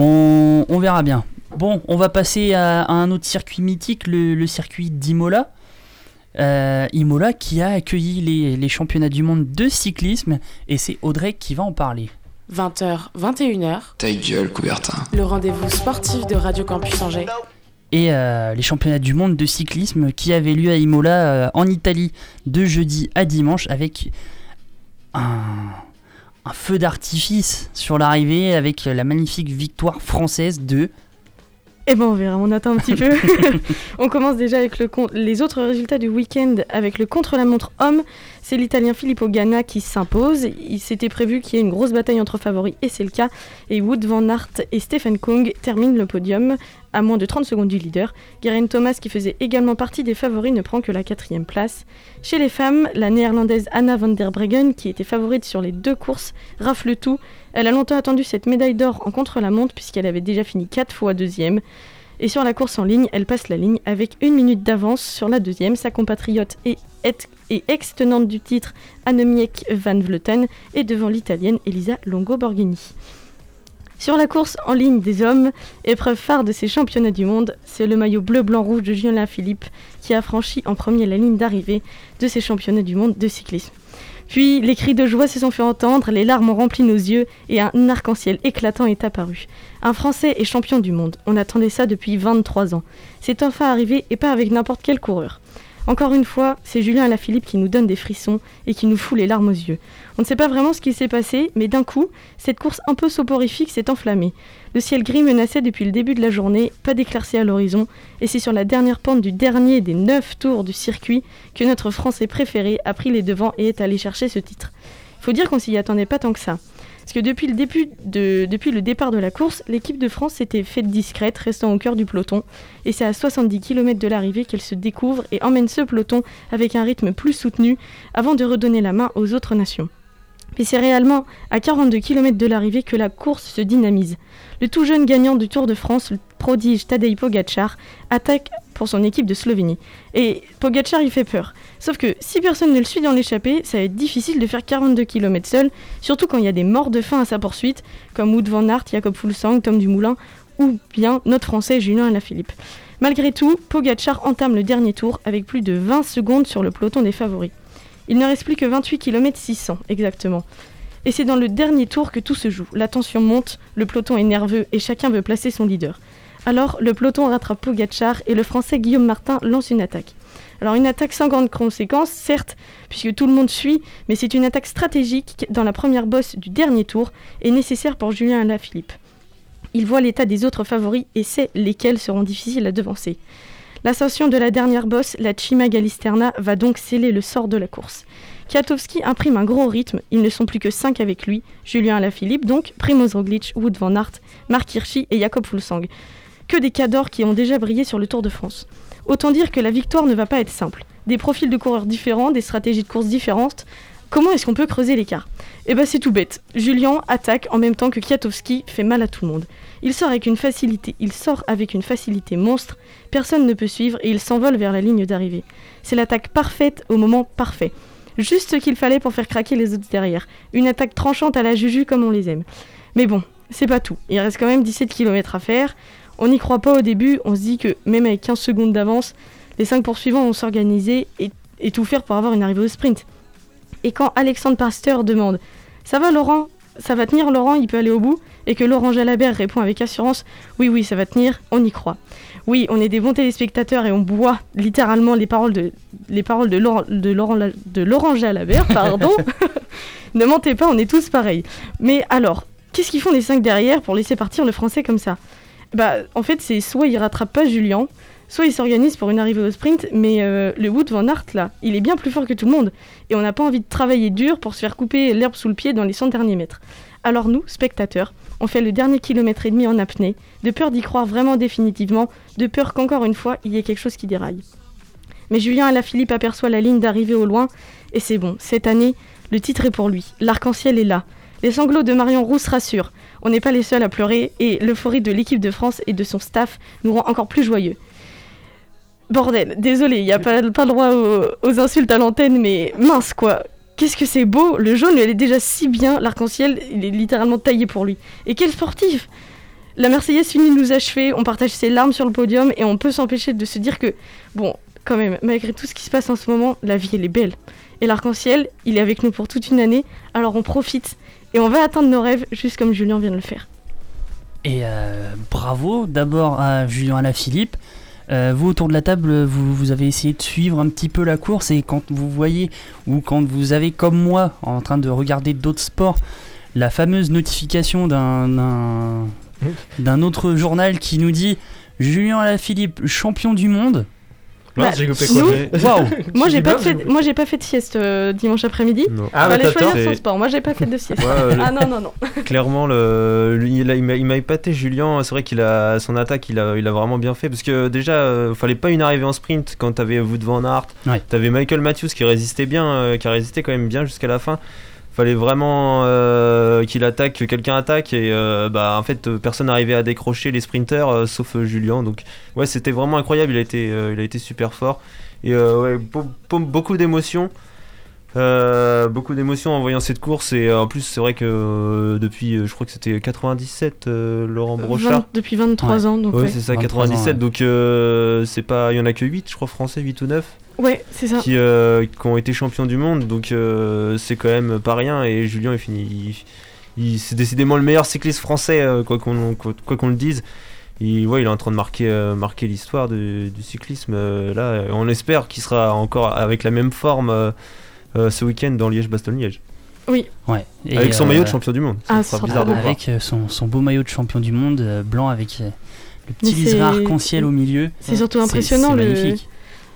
On, on verra bien. Bon, on va passer à, à un autre circuit mythique, le, le circuit d'Imola. Euh, Imola qui a accueilli les, les championnats du monde de cyclisme et c'est Audrey qui va en parler. 20h, 21h, Ta gueule, Coubertin. le rendez-vous sportif de Radio Campus Angers. Et euh, les championnats du monde de cyclisme qui avaient lieu à Imola euh, en Italie de jeudi à dimanche avec un, un feu d'artifice sur l'arrivée avec la magnifique victoire française de Eh ben on verra, on attend un petit peu. on commence déjà avec le les autres résultats du week-end avec le contre-la-montre homme. C'est l'Italien Filippo Ganna qui s'impose. Il s'était prévu qu'il y ait une grosse bataille entre favoris et c'est le cas. Et Wood van Aert et Stephen Kung terminent le podium à moins de 30 secondes du leader. Geraint Thomas, qui faisait également partie des favoris, ne prend que la quatrième place. Chez les femmes, la néerlandaise Anna van der Breggen, qui était favorite sur les deux courses, rafle tout. Elle a longtemps attendu cette médaille d'or en contre-la-montre puisqu'elle avait déjà fini 4 fois deuxième. Et sur la course en ligne, elle passe la ligne avec une minute d'avance sur la deuxième. Sa compatriote et, et- et ex-tenante du titre, Annemiek van Vleuten, est devant l'italienne Elisa Longo-Borghini. Sur la course en ligne des hommes, épreuve phare de ces championnats du monde, c'est le maillot bleu-blanc-rouge de Julien Philippe qui a franchi en premier la ligne d'arrivée de ces championnats du monde de cyclisme. Puis les cris de joie se sont fait entendre, les larmes ont rempli nos yeux et un arc-en-ciel éclatant est apparu. Un Français est champion du monde, on attendait ça depuis 23 ans. C'est enfin arrivé et pas avec n'importe quel coureur. Encore une fois, c'est Julien Alaphilippe qui nous donne des frissons et qui nous fout les larmes aux yeux. On ne sait pas vraiment ce qui s'est passé, mais d'un coup, cette course un peu soporifique s'est enflammée. Le ciel gris menaçait depuis le début de la journée, pas d'éclaircie à l'horizon, et c'est sur la dernière pente du dernier des neuf tours du circuit que notre Français préféré a pris les devants et est allé chercher ce titre. Faut dire qu'on s'y attendait pas tant que ça. Parce que depuis le, depuis le départ de la course, l'équipe de France s'était faite discrète, restant au cœur du peloton. Et c'est à 70 km de l'arrivée qu'elle se découvre et emmène ce peloton avec un rythme plus soutenu avant de redonner la main aux autres nations. Et c'est réellement à 42 km de l'arrivée que la course se dynamise. Le tout jeune gagnant du Tour de France, le prodige Tadej Pogacar, attaque pour son équipe de Slovénie. Et Pogacar, il fait peur. Sauf que si personne ne le suit dans l'échappée, ça va être difficile de faire 42 km seul, surtout quand il y a des morts de faim à sa poursuite, comme Wout van Aert, Jacob Fulsang, Tom Dumoulin, ou bien notre Français Julien Alaphilippe. Malgré tout, Pogacar entame le dernier tour avec plus de 20 secondes sur le peloton des favoris. Il ne reste plus que 28 km 600 exactement. Et c'est dans le dernier tour que tout se joue. La tension monte, le peloton est nerveux et chacun veut placer son leader. Alors le peloton rattrape Pogacar et le français Guillaume Martin lance une attaque. Alors une attaque sans grande conséquence, certes, puisque tout le monde suit, mais c'est une attaque stratégique dans la première bosse du dernier tour et nécessaire pour Julien Alaphilippe. Il voit l'état des autres favoris et sait lesquels seront difficiles à devancer. L'ascension de la dernière bosse, la Cima Galisterna, va donc sceller le sort de la course. Kwiatkowski imprime un gros rythme, ils ne sont plus que 5 avec lui, Julien Alaphilippe donc, Primoz Roglic, Wout van Aert, Mark Hirschi et Jakob Fulsang. Que des cadors qui ont déjà brillé sur le Tour de France. Autant dire que la victoire ne va pas être simple. Des profils de coureurs différents, des stratégies de course différentes. Comment est-ce qu'on peut creuser l'écart? Eh ben c'est tout bête. Julien attaque en même temps que Kwiatkowski fait mal à tout le monde. Il sort avec une facilité, il sort avec une facilité monstre. Personne ne peut suivre et il s'envole vers la ligne d'arrivée. C'est l'attaque parfaite au moment parfait. Juste ce qu'il fallait pour faire craquer les autres derrière. Une attaque tranchante à la Juju comme on les aime. Mais bon, c'est pas tout. Il reste quand même 17 km à faire. On n'y croit pas au début, on se dit que même avec 15 secondes d'avance, les 5 poursuivants vont s'organiser et, et tout faire pour avoir une arrivée au sprint. Et quand Alexandre Pasteur demande Ça va Laurent? Ça va tenir Laurent Il peut aller au bout Et que Laurent Jalabert répond avec assurance Oui, oui, ça va tenir, on y croit. Oui, on est des bons téléspectateurs et on boit littéralement les paroles de, les paroles de, Laurent, de, Laurent, Jalabert, pardon. ne mentez pas, on est tous pareils. Mais alors, qu'est-ce qu'ils font les 5 derrière pour laisser partir le français comme ça? Bah, en fait, c'est soit ils rattrapent pas Julien, soit ils s'organisent pour une arrivée au sprint, mais euh, le Wood Van Aert, là, il est bien plus fort que tout le monde. Et on n'a pas envie de travailler dur pour se faire couper l'herbe sous le pied dans les 100 derniers mètres. Alors nous, spectateurs, on fait le dernier kilomètre et demi en apnée, de peur d'y croire vraiment définitivement, de peur qu'encore une fois, il y ait quelque chose qui déraille. Mais Julien Alaphilippe aperçoit la ligne d'arrivée au loin, et c'est bon, cette année, Le titre est pour lui. L'arc-en-ciel est là. Les sanglots de Marion Rousse rassurent. On n'est pas les seuls à pleurer et l'euphorie de l'équipe de France et de son staff nous rend encore plus joyeux. Bordel, désolé, il n'y a pas, le droit aux, insultes à l'antenne, mais mince quoi. Qu'est-ce que c'est beau Le jaune, elle est déjà si bien. L'arc-en-ciel, il est littéralement taillé pour lui. Et quel sportif La Marseillaise finit de nous achever, on partage ses larmes sur le podium et on peut s'empêcher de se dire que, bon, quand même, malgré tout ce qui se passe en ce moment, la vie, elle est belle. Et l'arc-en-ciel, il est avec nous pour toute une année, alors on profite et on va atteindre nos rêves, juste comme Julien vient de le faire. Et euh, bravo d'abord à Julien Alaphilippe. Euh, vous autour de la table, vous, vous avez essayé de suivre un petit peu la course et quand vous voyez ou quand vous avez comme moi en train de regarder d'autres sports la fameuse notification d'un d'un- d'un autre journal qui nous dit Julien Alaphilippe champion du monde. Bah, Waouh Moi j'ai pas fait, moi j'ai pas fait de sieste euh, dimanche après-midi. Ah, Fallait bah, choisir son sport. Moi j'ai pas fait de sieste. Ouais, euh, ah non non non. Clairement, le, il m'a épaté Julien. C'est vrai qu'il a son attaque, il a, il a vraiment bien fait parce que déjà, euh, fallait pas une arrivée en sprint quand t'avais Wood van Ouais. t'avais Michael Matthews qui résistait bien, euh, qui a résisté quand même bien jusqu'à la fin. Fallait vraiment euh, qu'il attaque, que quelqu'un attaque et euh, bah en fait euh, personne n'arrivait à décrocher les sprinters sauf Julien. Donc ouais, c'était vraiment incroyable. Il a été, il a été super fort et ouais, beau- beau- beaucoup d'émotions. Euh, beaucoup d'émotions en voyant cette course et euh, en plus c'est vrai que euh, depuis je crois que c'était 97 euh, Laurent Brochard Vingt- depuis 23 ans donc ouais, ouais. c'est ça 23 ans, 97 ouais. donc euh, c'est pas il y en a que 8 je crois français 8 ou 9 Ouais, c'est ça. qui, euh, qui ont été champions du monde donc euh, c'est quand même pas rien et Julien il finit il, il- c'est décidément le meilleur cycliste français euh, quoi qu'on quoi, quoi qu'on le dise il, ouais, il est en train de marquer, euh, marquer l'histoire du, du cyclisme. euh, là, on espère qu'il sera encore avec la même forme euh, ce week-end dans Liège-Bastogne-Liège. Oui. Ouais. Et, Avec son euh, maillot de champion du monde. Ça Ah, sera ça bizarre de. Avec euh, son, son beau maillot de champion du monde euh, blanc avec euh, le petit liseré arc-en-ciel au milieu. C'est surtout impressionnant c'est le, magnifique.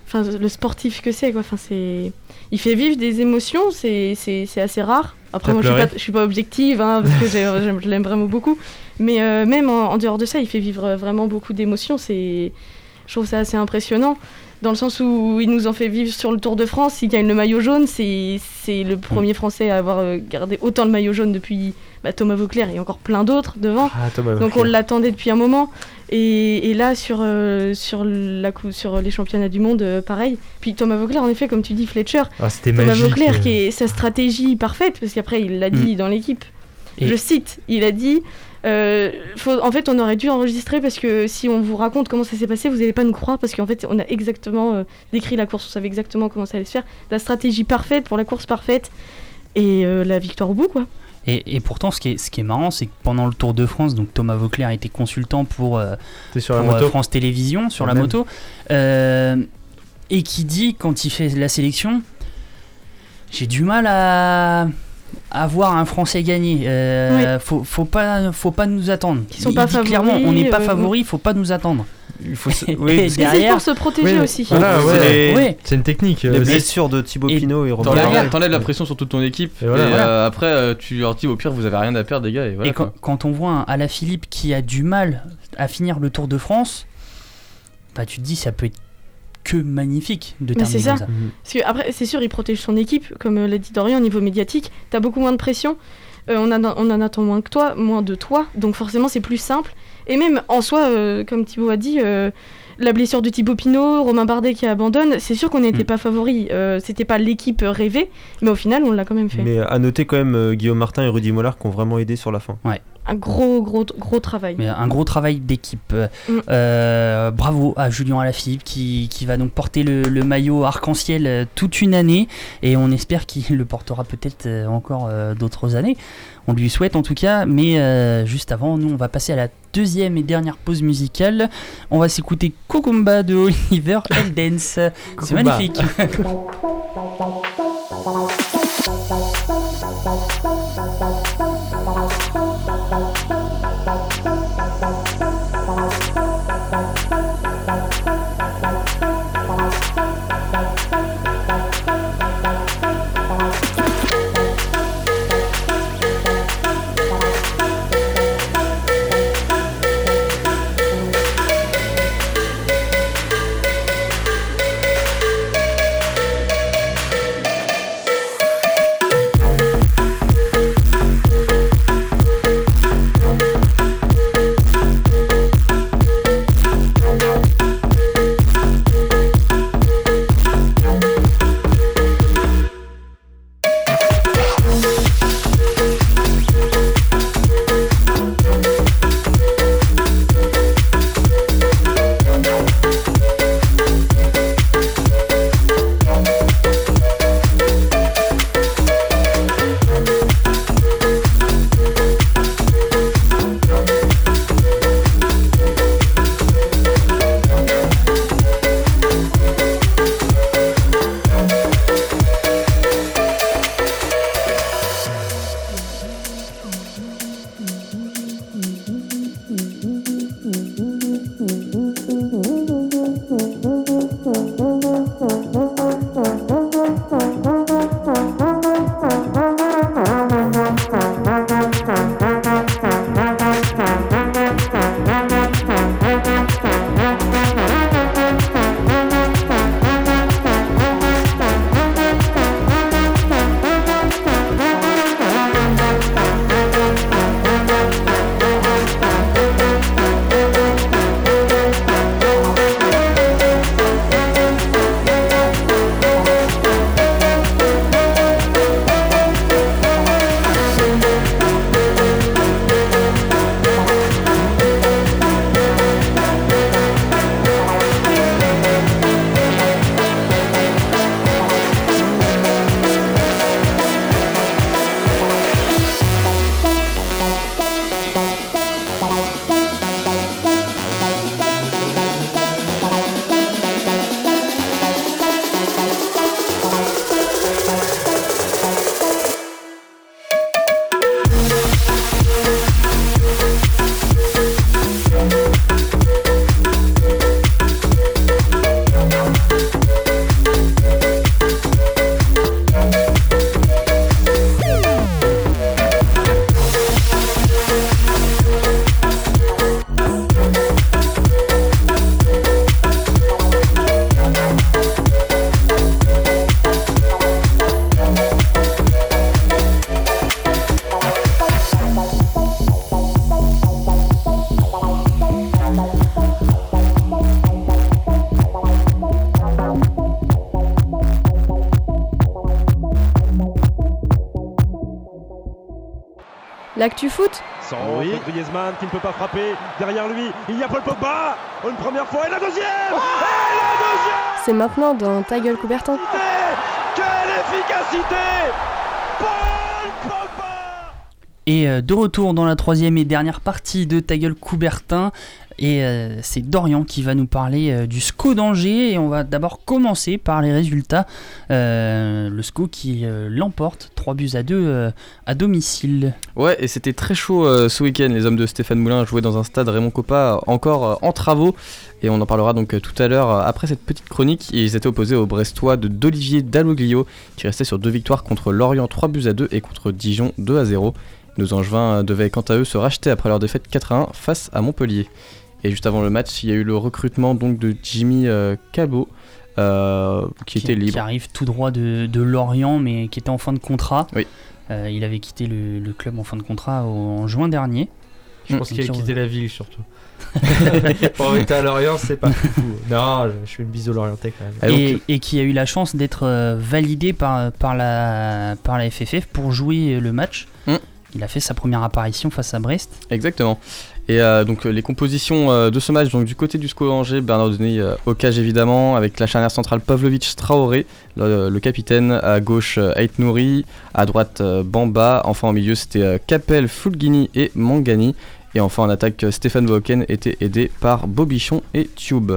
enfin, le sportif que c'est quoi. Enfin, c'est, il fait vivre des émotions, c'est, c'est, c'est assez rare. Après, T'as moi, je suis, pas, je suis pas objective hein, parce que j'aime- je l'aime vraiment beaucoup. Mais euh, même en, en dehors de ça, il fait vivre vraiment beaucoup d'émotions. C'est, je trouve ça assez impressionnant. Dans le sens où il nous en fait vivre sur le Tour de France, il gagne le maillot jaune, c'est, le premier Français à avoir euh, gardé autant le maillot jaune depuis bah, Thomas Vauclair et encore plein d'autres devant. Ah, Donc on l'attendait depuis un moment. Et, et là, sur, euh, sur, la, sur les championnats du monde, euh, pareil. Puis Thomas Vauclair, en effet, comme tu dis, Fletcher. Ah, Thomas magique, Vauclair, qui est sa stratégie parfaite, parce qu'après, il l'a dit dans l'équipe. Je cite, il a dit euh, faut- En fait, on aurait dû enregistrer parce que si on vous raconte comment ça s'est passé, vous n'allez pas nous croire, parce qu'en fait, on a exactement euh, décrit la course, on savait exactement comment ça allait se faire. La stratégie parfaite pour la course parfaite et euh, la victoire au bout, quoi. Et, et pourtant, ce qui est, ce qui est marrant, c'est que pendant le Tour de France, donc Thomas Vauclair était consultant pour, euh, sur la pour, euh, moto France Télévisions, sur la Même. moto, euh, et qui dit, quand il fait la sélection, j'ai du mal à, à voir un Français gagner. Euh, faut, faut, pas, faut pas nous attendre. Qui sont il pas dit clairement, favoris, on n'est pas euh, favori, faut pas nous attendre. Il faut se- oui, derrière, pour se protéger Oui, aussi. Voilà, C'est ouais. Ouais. Une technique. euh, Les mais- blessures de Thibaut Et- Pinot et Robert T'enlèves t'enlèves la pression sur toute ton équipe et, Et voilà, voilà. euh, après euh, tu leur dis au pire vous avez rien à perdre les gars et voilà et quand, quand on voit un Alaphilippe qui a du mal à finir le Tour de France, bah tu te dis ça peut être que magnifique de Mais terminer c'est comme ça. ça. Parce que après, c'est sûr, il protège son équipe, comme euh, l'a dit Dorian, au niveau médiatique. T'as beaucoup moins de pression. Euh, on, en a- on en attend moins que toi, moins de toi. Donc forcément, c'est plus simple. Et même en soi, euh, comme Thibaut a dit, euh, la blessure de Thibaut Pinot, Romain Bardet qui abandonne, c'est sûr qu'on n'était Mm. pas favoris. Euh, C'était pas l'équipe rêvée, mais au final, on l'a quand même fait. Mais à noter quand même euh, Guillaume Martin et Rudy Mollard qui ont vraiment aidé sur la fin. Un gros, gros, gros travail. Mais un gros travail d'équipe. Mm. euh, bravo à Julien Alaphilippe qui, qui va donc porter le, le maillot arc-en-ciel euh, toute une année et on espère qu'il le portera peut-être euh, encore euh, d'autres années. On lui souhaite en tout cas, mais euh, juste avant, nous on va passer à la deuxième et dernière pause musicale. On va s'écouter Kokumba de Oliver Eldens. C'est magnifique. qui ne peut pas frapper. Derrière lui, il y a Paul Pogba. Une première fois et la deuxième Et la deuxième C'est maintenant dans Ta gueule Coubertin. Quelle efficacité Et euh, de retour dans la troisième et dernière partie de Ta gueule Coubertin. Et euh, c'est Dorian qui va nous parler euh, du SCO d'Angers. Et on va d'abord commencer par les résultats. Euh, le SCO qui l'emporte 3 buts à 2 euh, à domicile. Ouais, et c'était très chaud ce week-end. Les hommes de Stéphane Moulin jouaient dans un stade Raymond Coppa encore en travaux. Et on en parlera donc tout à l'heure après cette petite chronique. Ils étaient opposés aux Brestois de d'Olivier Dalloglio qui restait sur deux victoires contre Lorient 3 buts à 2 et contre Dijon 2 à 0. Nos Angevins devaient quant à eux se racheter après leur défaite 4 à 1 face à Montpellier. Et juste avant le match, il y a eu le recrutement donc de Jimmy euh, Cabot. euh, qui, était libre. Qui arrive tout droit de, de Lorient, mais qui était en fin de contrat. Oui. Euh, il avait quitté le, le club en fin de contrat au- en juin dernier. Je pense qu'il a qui- quitté la ville surtout. Pour être à Lorient, c'est pas fou. Non, je, je suis une bise Lorientais quand même. et, et qui a eu la chance d'être validé par, par, la, par la FFF pour jouer le match. Mm. Il a fait sa première apparition face à Brest. Exactement. Et euh, donc euh, les compositions euh, de ce match, du côté du SCO Angers, Bernard Denis au cage évidemment, avec la charnière centrale Pavlovic Traoré, le, capitaine, à gauche Ait Nouri, à droite Bamba, enfin au milieu c'était Capel, Fulgini et Mangani, et enfin en attaque Stéphane Woken était aidé par Bobichon et Tube.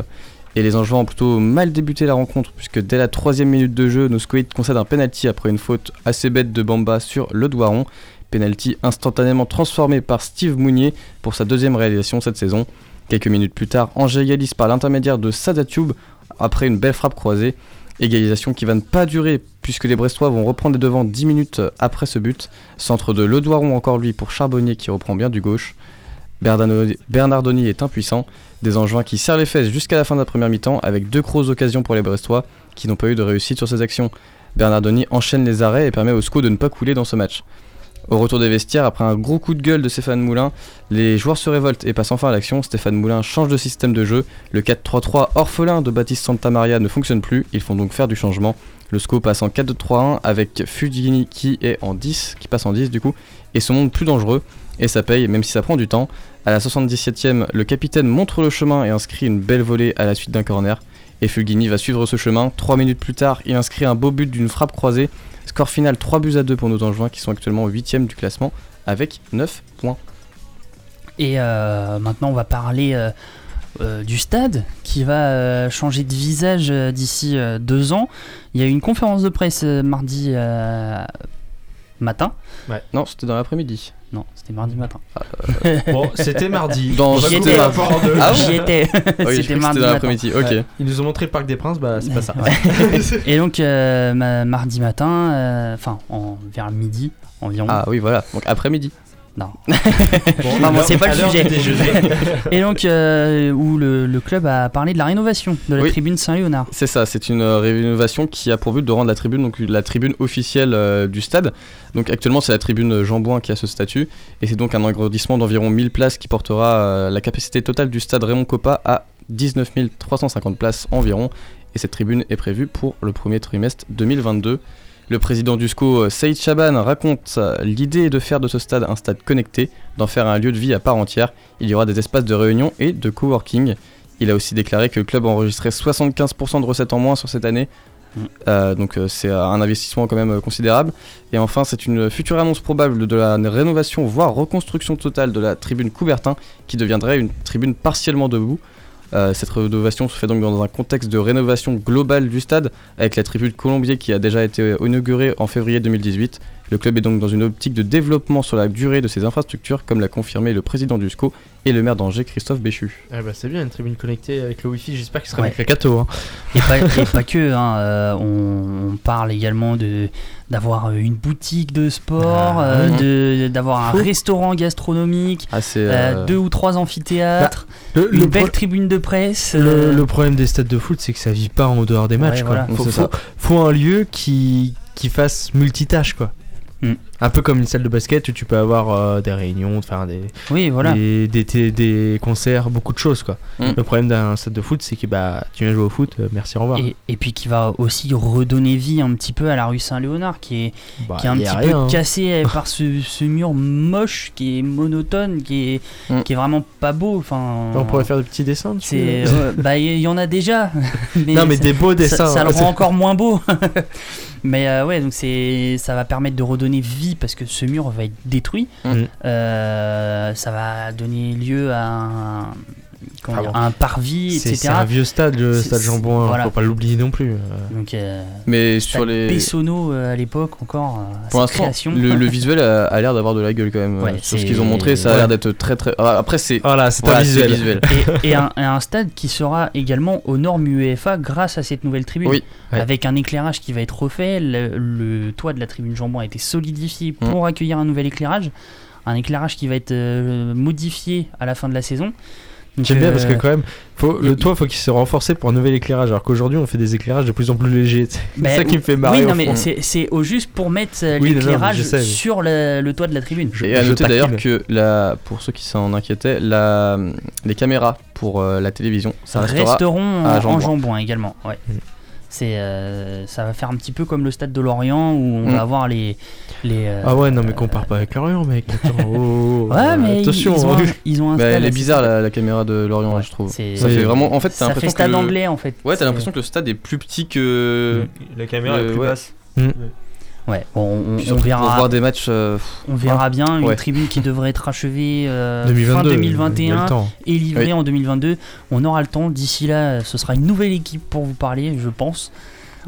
Et les Angevins ont plutôt mal débuté la rencontre puisque dès la troisième minute de jeu, nos Squid concèdent un penalty après une faute assez bête de Bamba sur le Doiron. Penalty instantanément transformé par Steve Mounier pour sa deuxième réalisation cette saison. Quelques minutes plus tard, Angers égalise par l'intermédiaire de Sadatube après une belle frappe croisée. Égalisation qui va ne pas durer puisque les Brestois vont reprendre les devants 10 minutes après ce but. Centre de Le Doiron encore lui pour Charbonnier qui reprend bien du gauche. Bernardoni est impuissant. Des Angevins qui serrent les fesses jusqu'à la fin de la première mi-temps avec deux grosses occasions pour les Brestois qui n'ont pas eu de réussite sur ces actions. Bernardoni enchaîne les arrêts et permet au SCO de ne pas couler dans ce match. Au retour des vestiaires, après un gros coup de gueule de Stéphane Moulin, les joueurs se révoltent et passent enfin à l'action. Stéphane Moulin change de système de jeu. Le 4-3-3 orphelin de Baptiste Santamaria ne fonctionne plus. Ils font donc faire du changement. Le SCO passe en 4-2-3-1 avec Fudini qui est en 10, qui passe en 10 du coup, et se montre plus dangereux. Et ça paye, même si ça prend du temps. À la 77ème, le capitaine montre le chemin et inscrit une belle volée à la suite d'un corner. Et Fulgini va suivre ce chemin. 3 minutes plus tard, il inscrit un beau but d'une frappe croisée. Score final 3 buts à 2 pour nos Angevins qui sont actuellement 8ème du classement avec 9 points. Et euh, maintenant, on va parler euh, euh, du stade qui va euh, changer de visage euh, d'ici euh, deux ans. Il y a eu une conférence de presse euh, mardi euh, matin. Ouais. Non, c'était dans l'après-midi. Non, c'était mardi matin. Bon, c'était mardi. Dans- J'y étais. Ah bon J'y étais. Oui, je C'était mardi c'était dans matin. l'après-midi. Ok. Ouais. Ils nous ont montré le Parc des Princes, bah c'est pas ça. Et donc, euh, ma- mardi matin, euh, enfin, en- vers midi environ. Ah oui, voilà. Donc après-midi. Non. Bon, Non, bon, c'est pas le sujet. Et donc, euh, où le, le club a parlé de la rénovation de la Oui. tribune Saint-Léonard. C'est ça, c'est une euh, rénovation qui a pour but de rendre la tribune, donc la tribune officielle euh, du stade. Donc actuellement c'est la tribune Jean Bouin qui a ce statut, et c'est donc un agrandissement d'environ 1000 places qui portera euh, la capacité totale du stade Raymond Coppa à 19 350 places environ, et cette tribune est prévue pour le premier trimestre 2022. Le président du SCO, euh, Saïd Chaban, raconte euh, l'idée de faire de ce stade un stade connecté, d'en faire un lieu de vie à part entière. Il y aura des espaces de réunion et de coworking. Il a aussi déclaré que le club a enregistré 75% de recettes en moins sur cette année. Euh, donc c'est un investissement quand même considérable. Et enfin, c'est une future annonce probable de la rénovation, voire reconstruction totale de la tribune Coubertin, qui deviendrait une tribune partiellement debout. Euh, cette rénovation se fait donc dans un contexte de rénovation globale du stade, avec la tribune Colombier qui a déjà été inaugurée en février 2018. Le club est donc dans une optique de développement sur la durée de ses infrastructures, comme l'a confirmé le président du SCO et le maire d'Angers, Christophe Béchu. Ah bah c'est bien une tribune connectée avec le wifi, j'espère qu'il sera Ouais. avec le Cato. Hein. Et pas, et pas que, hein, euh, on, on parle également de d'avoir euh, une boutique de sport, Ah, euh, d'avoir un restaurant gastronomique, Ah, euh, euh, deux ou trois amphithéâtres, Bah, le- une le belle tribune de presse. Le, euh, le problème des stades de foot, c'est que ça vit pas en dehors des matchs. Quoi. voilà. Faut, faut un lieu qui, qui fasse multitâche. Quoi. Mm. Un peu comme une salle de basket où tu peux avoir euh, des réunions, faire des, Oui, voilà. des, des, des- des concerts, beaucoup de choses quoi. Mm. Le problème d'un stade de foot, c'est que bah, tu viens jouer au foot, euh, merci, au revoir. Et, et puis qui va aussi redonner vie un petit peu à la rue Saint-Léonard, qui est, Bah, qui est un y petit rien, peu hein. cassé euh, par ce, ce mur moche, qui est monotone, qui est, qui est vraiment pas beau. Enfin, On pourrait faire des petits dessins dessus. c'est, euh, bah il y, en a déjà. Non, mais ça- des beaux dessins, Ça, hein. le rend encore moins beau. mais euh, ouais, donc c'est, ça va permettre de redonner vie parce que ce mur va être détruit. Mm. Euh, ça va donner lieu à un, Ah bon. un parvis, C'est etc. c'est un vieux stade, le stade Jambon, hein, voilà. faut pas l'oublier non plus. euh. Donc, euh, Mais sur les. Bessonneau euh, à l'époque encore. euh, Pour l'instant, le, le visuel a, a l'air d'avoir de la gueule quand même. Ouais, sur ce qu'ils ont montré, ça a Ouais. l'air d'être très très. Ah, Après, c'est. Voilà, c'est un visuel. et, et un, et un stade qui sera également aux normes UEFA grâce à cette nouvelle tribune. Oui. Ouais. Avec un éclairage qui va être refait, le, le toit de la tribune Jambon a été solidifié Mm. pour accueillir un nouvel éclairage. Un éclairage qui va être euh, modifié à la fin de la saison. J'aime bien parce que euh, quand même, faut, le toit faut qu'il se renforce pour un nouvel éclairage, alors qu'aujourd'hui on fait des éclairages de plus en plus légers. C'est bah, ça qui me fait marrer. Oui, au non, mais c'est- au juste pour mettre euh, Oui, l'éclairage sur le, le toit de la tribune. Et à noter d'ailleurs que la, pour ceux qui s'en inquiétaient, la, les caméras pour euh, la télévision, ça restera resteront à en, en Jambon. également. Ouais. Mm. C'est, euh, ça va faire un petit peu comme le stade de Lorient où on Mm. va avoir les. les euh, Ah ouais, non, mais compare pas avec Lorient, mec. Attends, oh, Ouais, mais ils- attention. ils, ont hein. un, ils ont un Bah, stade elle est bizarre la, la caméra de Lorient, je trouve. c'est- Ça Oui. fait vraiment. En fait, t'as Ça fait l'impression que stade anglais en fait. Ouais, t'as l'impression que le stade est plus petit que. La caméra Le- est plus ouais. basse. Ouais, bon, on, verra. Pour voir des matchs. euh, On verra bien une Ouais. tribune qui devrait être achevée euh, 2022, fin il y a 2021 le temps. et livrée Oui. en 2022. On aura le temps. D'ici là, ce sera une nouvelle équipe pour vous parler, je pense.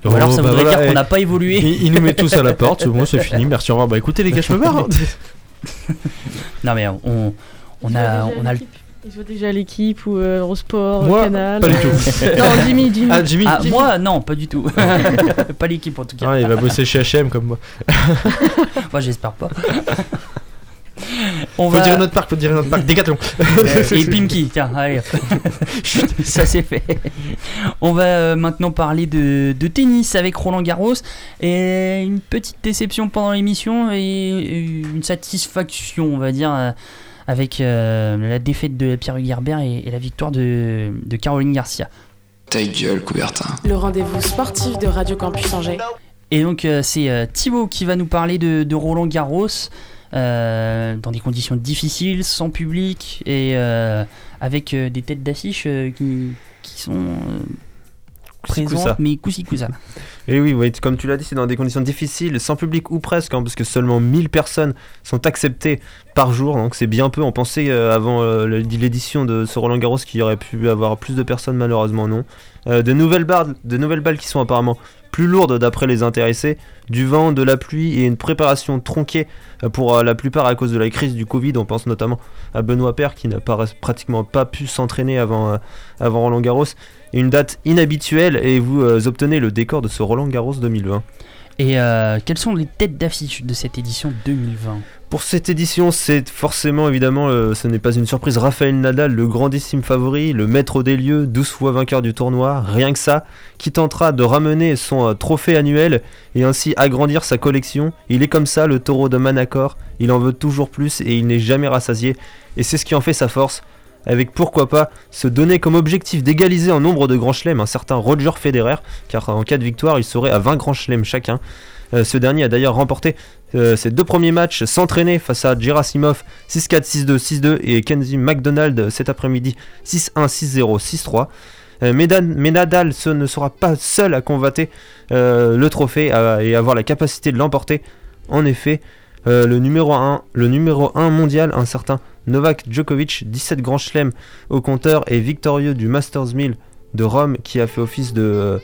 Ou Oh, alors ça bah voudrait voilà, dire qu'on eh, n'a pas évolué. Il, il nous met tous à la porte, c'est bon, c'est fini, merci, au revoir. Bah écoutez, les gars, je me barre. Non mais on, on a, on a le Ils jouent déjà à l'équipe ou euh, Eurosport, Moi, Canal. pas du tout. non, Jimmy, Jimmy. Ah, Jimmy. Ah, moi, non, pas du tout. pas l'équipe en tout cas. Ah, il va bosser chez HM comme moi. Moi, j'espère pas. On Faut va... dire notre parc, faut dire notre parc. Décathlon. Euh, et Pimki, tiens, allez. Ça c'est fait. On va euh, maintenant parler de, de tennis avec Roland Garros. Et une petite déception pendant l'émission et une satisfaction, on va dire, euh, avec euh, la défaite de Pierre Hugerbert et, et la victoire de, de Caroline Garcia. Ta gueule, Coubertin. Le rendez-vous sportif de Radio Campus Angers. Et donc euh, c'est euh, Thibaut qui va nous parler de, de Roland Garros euh, dans des conditions difficiles, sans public et euh, avec euh, des têtes d'affiche euh, qui, qui sont présentes mais coussi coussa. Et oui, oui, comme tu l'as dit, c'est dans des conditions difficiles, sans public ou presque, hein, parce que seulement 1000 personnes sont acceptées par jour, donc c'est bien peu. On pensait euh, avant euh, l'édition de ce Roland Garros qu'il y aurait pu avoir plus de personnes, malheureusement non. Euh, de, nouvelles balles, de nouvelles balles qui sont apparemment plus lourdes d'après les intéressés, du vent, de la pluie et une préparation tronquée pour la plupart à cause de la crise du Covid. On pense notamment à Benoît Paire qui n'a pratiquement pas pu s'entraîner avant, avant Roland Garros. Et une date inhabituelle et vous euh, obtenez le décor de ce Roland Garros 2020. Et euh, quelles sont les têtes d'affiche de cette édition 2020 Pour cette édition, c'est forcément évidemment, euh, ce n'est pas une surprise, Raphaël Nadal, le grandissime favori, le maître des lieux, 12 fois vainqueur du tournoi, rien que ça, qui tentera de ramener son euh, trophée annuel et ainsi agrandir sa collection. Il est comme ça, le taureau de Manacor, il en veut toujours plus et il n'est jamais rassasié, et c'est ce qui en fait sa force. Avec pourquoi pas se donner comme objectif d'égaliser en nombre de grands chelems un certain Roger Federer, car en cas de victoire, il serait à 20 grands chelems chacun. Euh, ce dernier a d'ailleurs remporté euh, ses deux premiers matchs s'entraîner face à Gerasimov 6-4, 6-2, 6-2 et Kenzie McDonald cet après-midi 6-1, 6-0, 6-3. Euh, mais, Nadal ne sera pas seul à convoiter euh, le trophée et avoir la capacité de l'emporter. En effet, le, numéro 1, le numéro 1 mondial, un certain Novak Djokovic, 17 grands chelems au compteur et victorieux du Masters 1000 de Rome qui a fait office de, euh,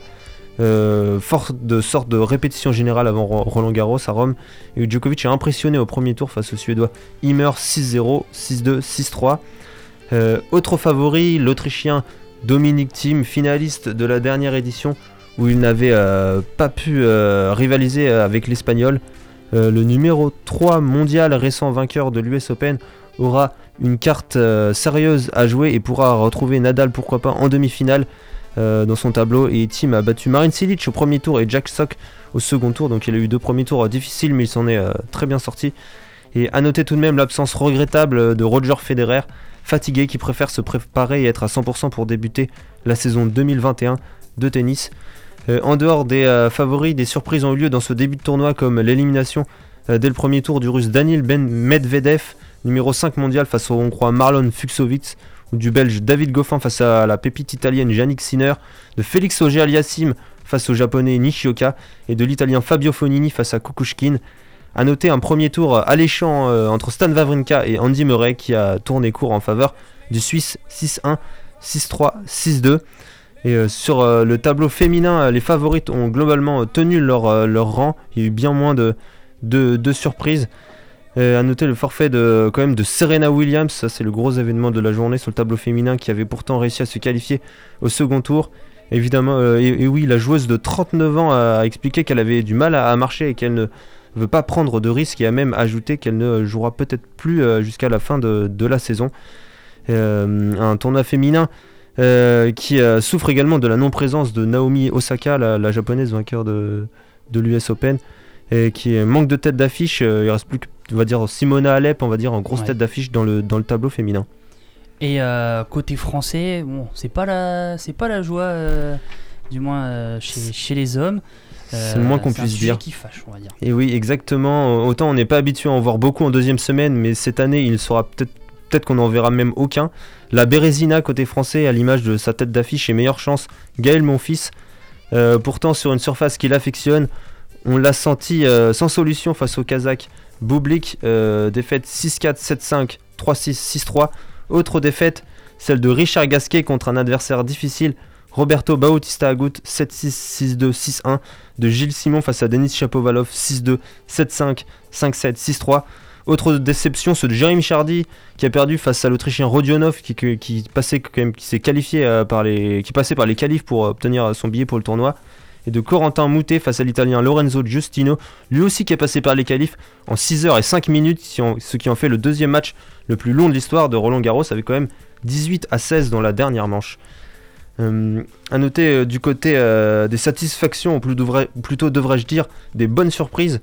euh, de sorte de répétition générale avant Ro- Roland Garros à Rome. Djokovic a impressionné au premier tour face au Suédois Imer 6-0, 6-2, 6-3. Euh, autre favori, l'Autrichien Dominic Thiem, finaliste de la dernière édition où il n'avait euh, pas pu rivaliser avec l'Espagnol. Le numéro 3 mondial récent vainqueur de l'US Open aura une carte euh, sérieuse à jouer et pourra retrouver Nadal pourquoi pas en demi-finale euh, dans son tableau et Team a battu Marin Cilic au premier tour et Jack Sock au second tour. Donc il a eu deux premiers tours euh, difficiles, mais il s'en est très bien sorti. Et à noter tout de même l'absence regrettable de Roger Federer, fatigué qui préfère se préparer et être à 100% pour débuter la saison 2021 de tennis. En dehors des favoris, des surprises ont eu lieu dans ce début de tournoi comme l'élimination dès le premier tour du russe Daniel Ben Medvedev, numéro 5 mondial face au hongrois Marlon Fuxovic, ou du belge David Goffin face à la pépite italienne Yannick Sinner, de Félix Auger Aliassime face au japonais Nishioka et de l'italien Fabio Fonini face à Kukushkin. A noter un premier tour alléchant euh, entre Stan Wawrinka et Andy Murray qui a tourné court en faveur du Suisse 6-1, 6-3, 6-2. Et euh, sur euh, le tableau féminin, euh, les favorites ont globalement euh, tenu leur, euh, rang. Il y a eu bien moins de, de surprises. Euh, à noter le forfait de, quand même de Serena Williams, ça c'est le gros événement de la journée sur le tableau féminin qui avait pourtant réussi à se qualifier au second tour. Évidemment, euh, et, oui, la joueuse de 39 ans a expliqué qu'elle avait du mal à, marcher et qu'elle ne veut pas prendre de risques et a même ajouté qu'elle ne jouera peut-être plus euh, jusqu'à la fin de, la saison. Euh, un tournoi féminin qui souffre également de la non-présence de Naomi Osaka, la, japonaise vainqueur de, de l'US Open, et qui manque de tête d'affiche. il reste plus que, on va dire, Simona Alep, on va dire, en grosse Ouais. tête d'affiche dans le, dans le tableau féminin. Et euh, côté français, bon, c'est pas la, c'est pas la joie, euh, du moins euh, chez, chez les hommes. C'est le moins qu'on un puisse sujet dire. qui fâche, on va dire. Et oui, exactement. Autant on n'est pas habitué à en voir beaucoup en deuxième semaine, mais cette année, il sera peut-être peut-être qu'on n'en verra même aucun. La Bérésina côté français, à l'image de sa tête d'affiche et meilleure chance, Gaël Monfils. Pourtant, sur une surface qu'il affectionne, on l'a senti sans solution face au Kazakh. Bublik, euh, défaite 6-4, 7-5, 3-6, 6-3. Autre défaite, celle de Richard Gasquet contre un adversaire difficile, Roberto Bautista Agut, 7-6, 6-2, 6-1. De Gilles Simon face à Denis Chapovalov, 6-2, 7-5, 5-7, 6-3. Autre déception, ceux de Jérémy Chardy qui a perdu face à l'Autrichien Rodionov qui, passait s'est qualifié euh, par les, qui passait par les qualifs pour obtenir son billet pour le tournoi. Et de Corentin Moutet face à l'Italien Lorenzo Giustino, lui aussi qui est passé par les qualifs en 6 heures et 5 minutes, ce qui en fait le deuxième match le plus long de l'histoire de Roland Garros avec quand même 18 à 16 dans la dernière manche. Euh, à noter euh, du côté euh, des satisfactions, ou plutôt devrais-je dire des bonnes surprises,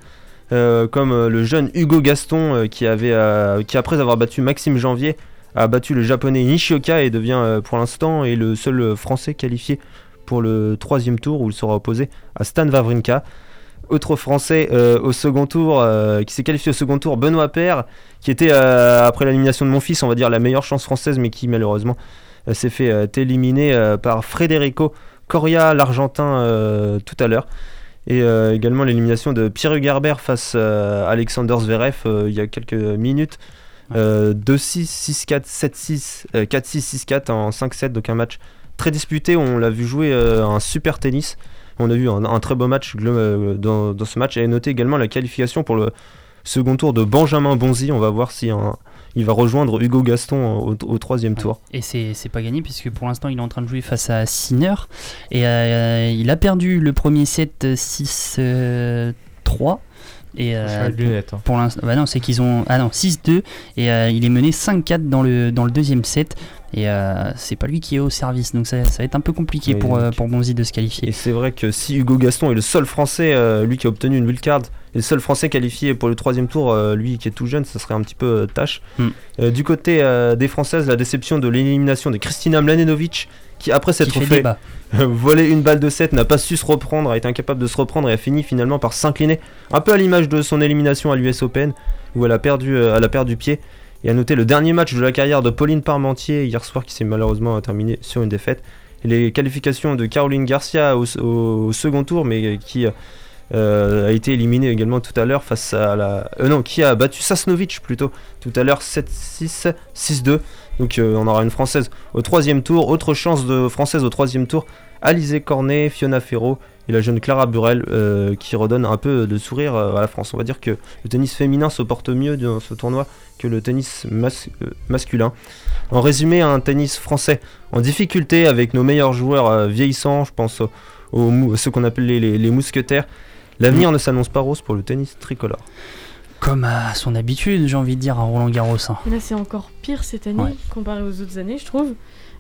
euh, comme le jeune Hugo Gaston qui, avait, après avoir battu Maxime Janvier a battu le japonais Nishioka et devient pour l'instant le seul français qualifié pour le troisième tour où il sera opposé à Stan Wawrinka. Autre français euh, au second tour, euh, qui s'est qualifié au second tour, Benoît Paire, qui était euh, après l'élimination de mon fils, on va dire la meilleure chance française, mais qui malheureusement s'est fait éliminer par Federico Coria, l'Argentin, tout à l'heure. Et également l'élimination de Pierre Gerber face à Alexander Zverev il y a quelques minutes. Euh, 2-6, 6-4, 7-6, euh, 4-6, 6-4 en 5-7, donc un match très disputé. On l'a vu jouer euh, un super tennis. On a vu un, très beau match euh, dans, ce match. Et noter également la qualification pour le second tour de Benjamin Bonzi. On va voir si il va rejoindre Hugo Gaston au, troisième tour. Et c'est c'est pas gagné puisque pour l'instant il est en train de jouer face à Sinner et euh, il a perdu le premier set 6-3. Et euh, lunettes, hein. pour l'instant, bah non, c'est qu'ils ont ah non 6-2 et euh, il est mené 5-4 dans le dans le deuxième set et euh, c'est pas lui qui est au service donc ça, ça va être un peu compliqué pour euh, pour Bonzi de se qualifier. Et c'est vrai que si Hugo Gaston est le seul français, lui qui a obtenu une wildcard, et le seul français qualifié pour le troisième tour, lui qui est tout jeune, ça serait un petit peu tâche. Mm. Euh, du côté des françaises, la déception de l'élimination de Kristina Mladenovic, qui après s'être fait voler une balle de 7, n'a pas su se reprendre, a été incapable de se reprendre et a fini finalement par s'incliner, un peu à l'image de son élimination à l'US Open, où elle a perdu, euh, pied. Et à noter le dernier match de la carrière de Pauline Parmentier hier soir qui s'est malheureusement terminé sur une défaite. Et les qualifications de Caroline Garcia au, au- au second tour, mais qui euh, a été éliminée également tout à l'heure face à la. euh, non, qui a battu Sasnovic plutôt tout à l'heure 7-6, 6-2. Donc euh, on aura une française au troisième tour. Autre chance de française au troisième tour Alizé Cornet, Fiona Ferro et la jeune Clara Burel euh, qui redonne un peu de sourire euh, à la France. On va dire que le tennis féminin se porte mieux dans ce tournoi que le tennis mas- masculin. En résumé, un tennis français en difficulté avec nos meilleurs joueurs vieillissants, je pense aux, aux ceux qu'on appelle les, les- les mousquetaires. L'avenir ne s'annonce pas rose pour le tennis tricolore. Comme à son habitude, j'ai envie de dire, à Roland Garros. hein. Là, c'est encore pire cette année Ouais. comparé aux autres années, je trouve.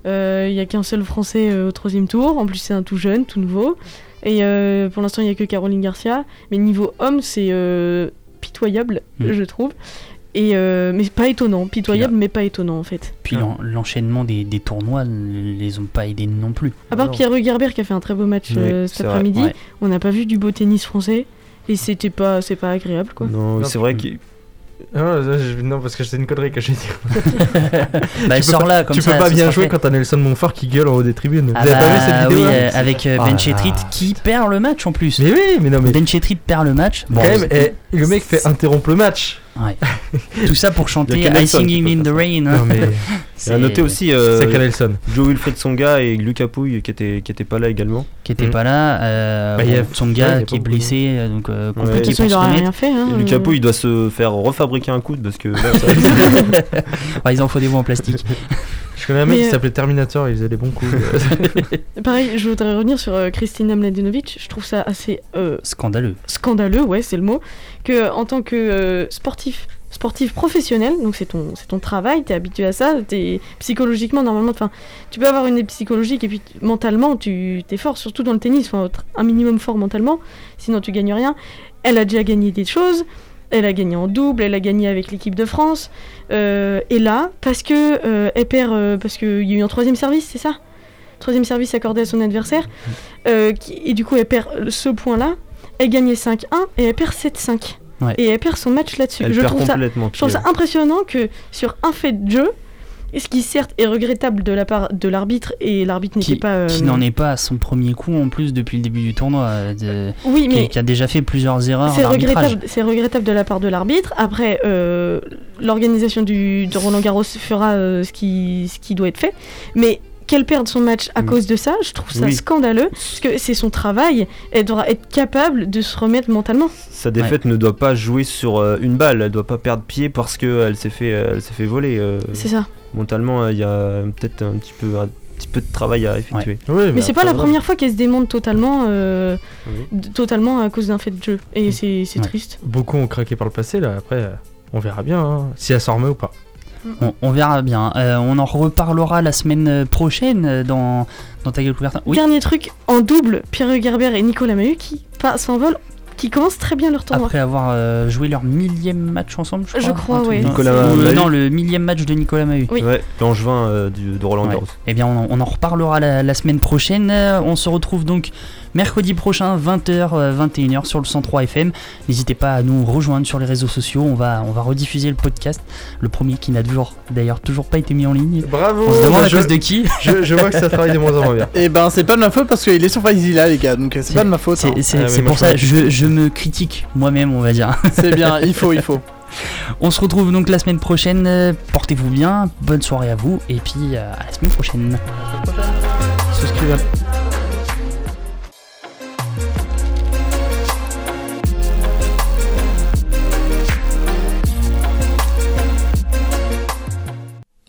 Euh, Il y a qu'un seul Français euh, au troisième tour. En plus, c'est un tout jeune, tout nouveau. Et euh, pour l'instant, il n'y a que Caroline Garcia. Mais niveau homme, c'est euh, pitoyable, Mm. je trouve. Et euh, mais pas étonnant. Pitoyable, mais pas étonnant en fait. Puis l'en- l'enchaînement des, des tournois ne les ont pas aidés non plus. À part Pierre Hugerbert qui a fait un très beau match Oui, euh, cet après-midi, Ouais. on n'a pas vu du beau tennis français. Et c'était pas, c'est pas agréable quoi. Non, c'est vrai que. Ah, je- non, parce que c'est une connerie que j'ai dit. Bah, tu peux pas- là, comme Tu ça, peux pas ça bien sera jouer fait. quand t'as Nelson Montfort qui gueule en haut des tribunes. Ah Vous avez pas vu bah cette vidéo oui, là euh, avec euh, Ah Ben là Chetrit là. qui perd le match en plus. Mais oui, mais non mais. Ben Chetrit perd le match. Bon, Quand même, eh, le mec fait interrompre le match. Ouais. Tout ça pour chanter I Singing in the Rain. hein. Non mais. Et à noter aussi euh. Joe Wilfred Songa et Lucas Pouille qui étaient, qui étaient pas là également. Qui était pas là. Euh, Bah, il y a- son ouais, qui est blessé, euh, donc euh, Ouais. De toute façon, il rien fait. Hein, Et Lucas. Pouille doit se faire refabriquer un coude parce que là, ça- ils en font des bons en plastique. Je connais un mec Mais, qui euh, s'appelait Terminator, il faisait des bons coups. Pareil, je voudrais revenir sur euh, Kristina Mladenovic. Je trouve ça assez euh, Scandaleux. scandaleux, ouais, c'est le mot, que en tant que euh, sportif, sportif professionnel, donc c'est ton, c'est ton travail, t'es habitué à ça, t'es psychologiquement normalement, enfin, tu peux avoir une aide psychologique et puis mentalement, tu t'es fort, surtout dans le tennis, enfin, un minimum fort mentalement, sinon tu gagnes rien. Elle a déjà gagné des choses. Elle a gagné en double, elle a gagné avec l'équipe de France. euh, et là, parce que euh, elle perd, euh, parce qu'il y a eu un troisième service, c'est ça? Troisième service accordé à son adversaire. qui- et du coup, elle perd ce point-là. Elle gagnait 5-1 et elle perd 7-5. Ouais. Et elle perd son match là-dessus. Je trouve ça, complètement, je trouve puis, ça impressionnant que sur un fait de jeu, et ce qui certes est regrettable de la part de l'arbitre, et l'arbitre n'était pas... euh, qui n'en est pas à son premier coup en plus depuis le début du tournoi. euh, de- Oui, mais- Qui, a déjà fait plusieurs erreurs C'est regrettable, c'est regrettable de la part de l'arbitre. Après, euh, l'organisation du de Roland Garros fera euh, ce, qui, ce qui doit être fait. Mais qu'elle perde son match à Mm. cause de ça, je trouve ça Oui. scandaleux. Parce que c'est son travail. Elle devra être capable de se remettre mentalement. Sa défaite ne doit pas jouer sur euh, une balle, elle doit pas perdre pied parce qu'elle s'est fait, euh, elle s'est fait voler. euh, C'est ça. Mentalement, il y a peut-être un petit peu, un petit peu de travail à effectuer. mais c'est pas la première fois qu'elle se démonte totalement, euh, totalement à cause d'un fait de jeu. Et c'est c'est triste. Beaucoup ont craqué par le passé, là. Après, euh, on verra bien hein, si elle s'en remet ou pas. On, on verra bien. Euh, on en reparlera la semaine prochaine dans, dans ta gueule couverte. Oui. Dernier truc, en double, Pierre Gerber et Nicolas Mahut qui s'envolent, qui commencent très bien leur tournoi. Après avoir euh, joué leur millième match ensemble, je Je crois. crois, truc ouais. dans- Nicolas euh, non, le millième match de Nicolas Mahut. Oui. Ouais, l'angevin euh, de Roland Ouais. Garros. Eh bien, on, en- on en reparlera la, la semaine prochaine. On se retrouve donc mercredi prochain, 20h, 21h sur le 103 FM. N'hésitez pas à nous rejoindre sur les réseaux sociaux. On va, on va rediffuser le podcast. Le premier qui n'a toujours, d'ailleurs, toujours pas été mis en ligne. Bravo On se demande bah, à je- cause de qui. je, je vois que ça travaille de moins en moins bien. Et ben c'est pas de ma faute parce qu'il est sur Faisila les gars, donc euh, c'est pas de ma faute. C'est hein. c'est pour ça je, je me critique moi-même, on va dire. C'est bien, il faut, il faut. On se retrouve donc la semaine prochaine. Euh, Portez-vous bien. Bonne soirée à vous. Et puis euh, à la semaine prochaine.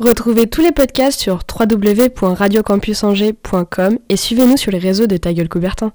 Retrouvez tous les podcasts sur www.radiocampusangers.com et suivez-nous sur les réseaux de Ta Gueule Coubertin.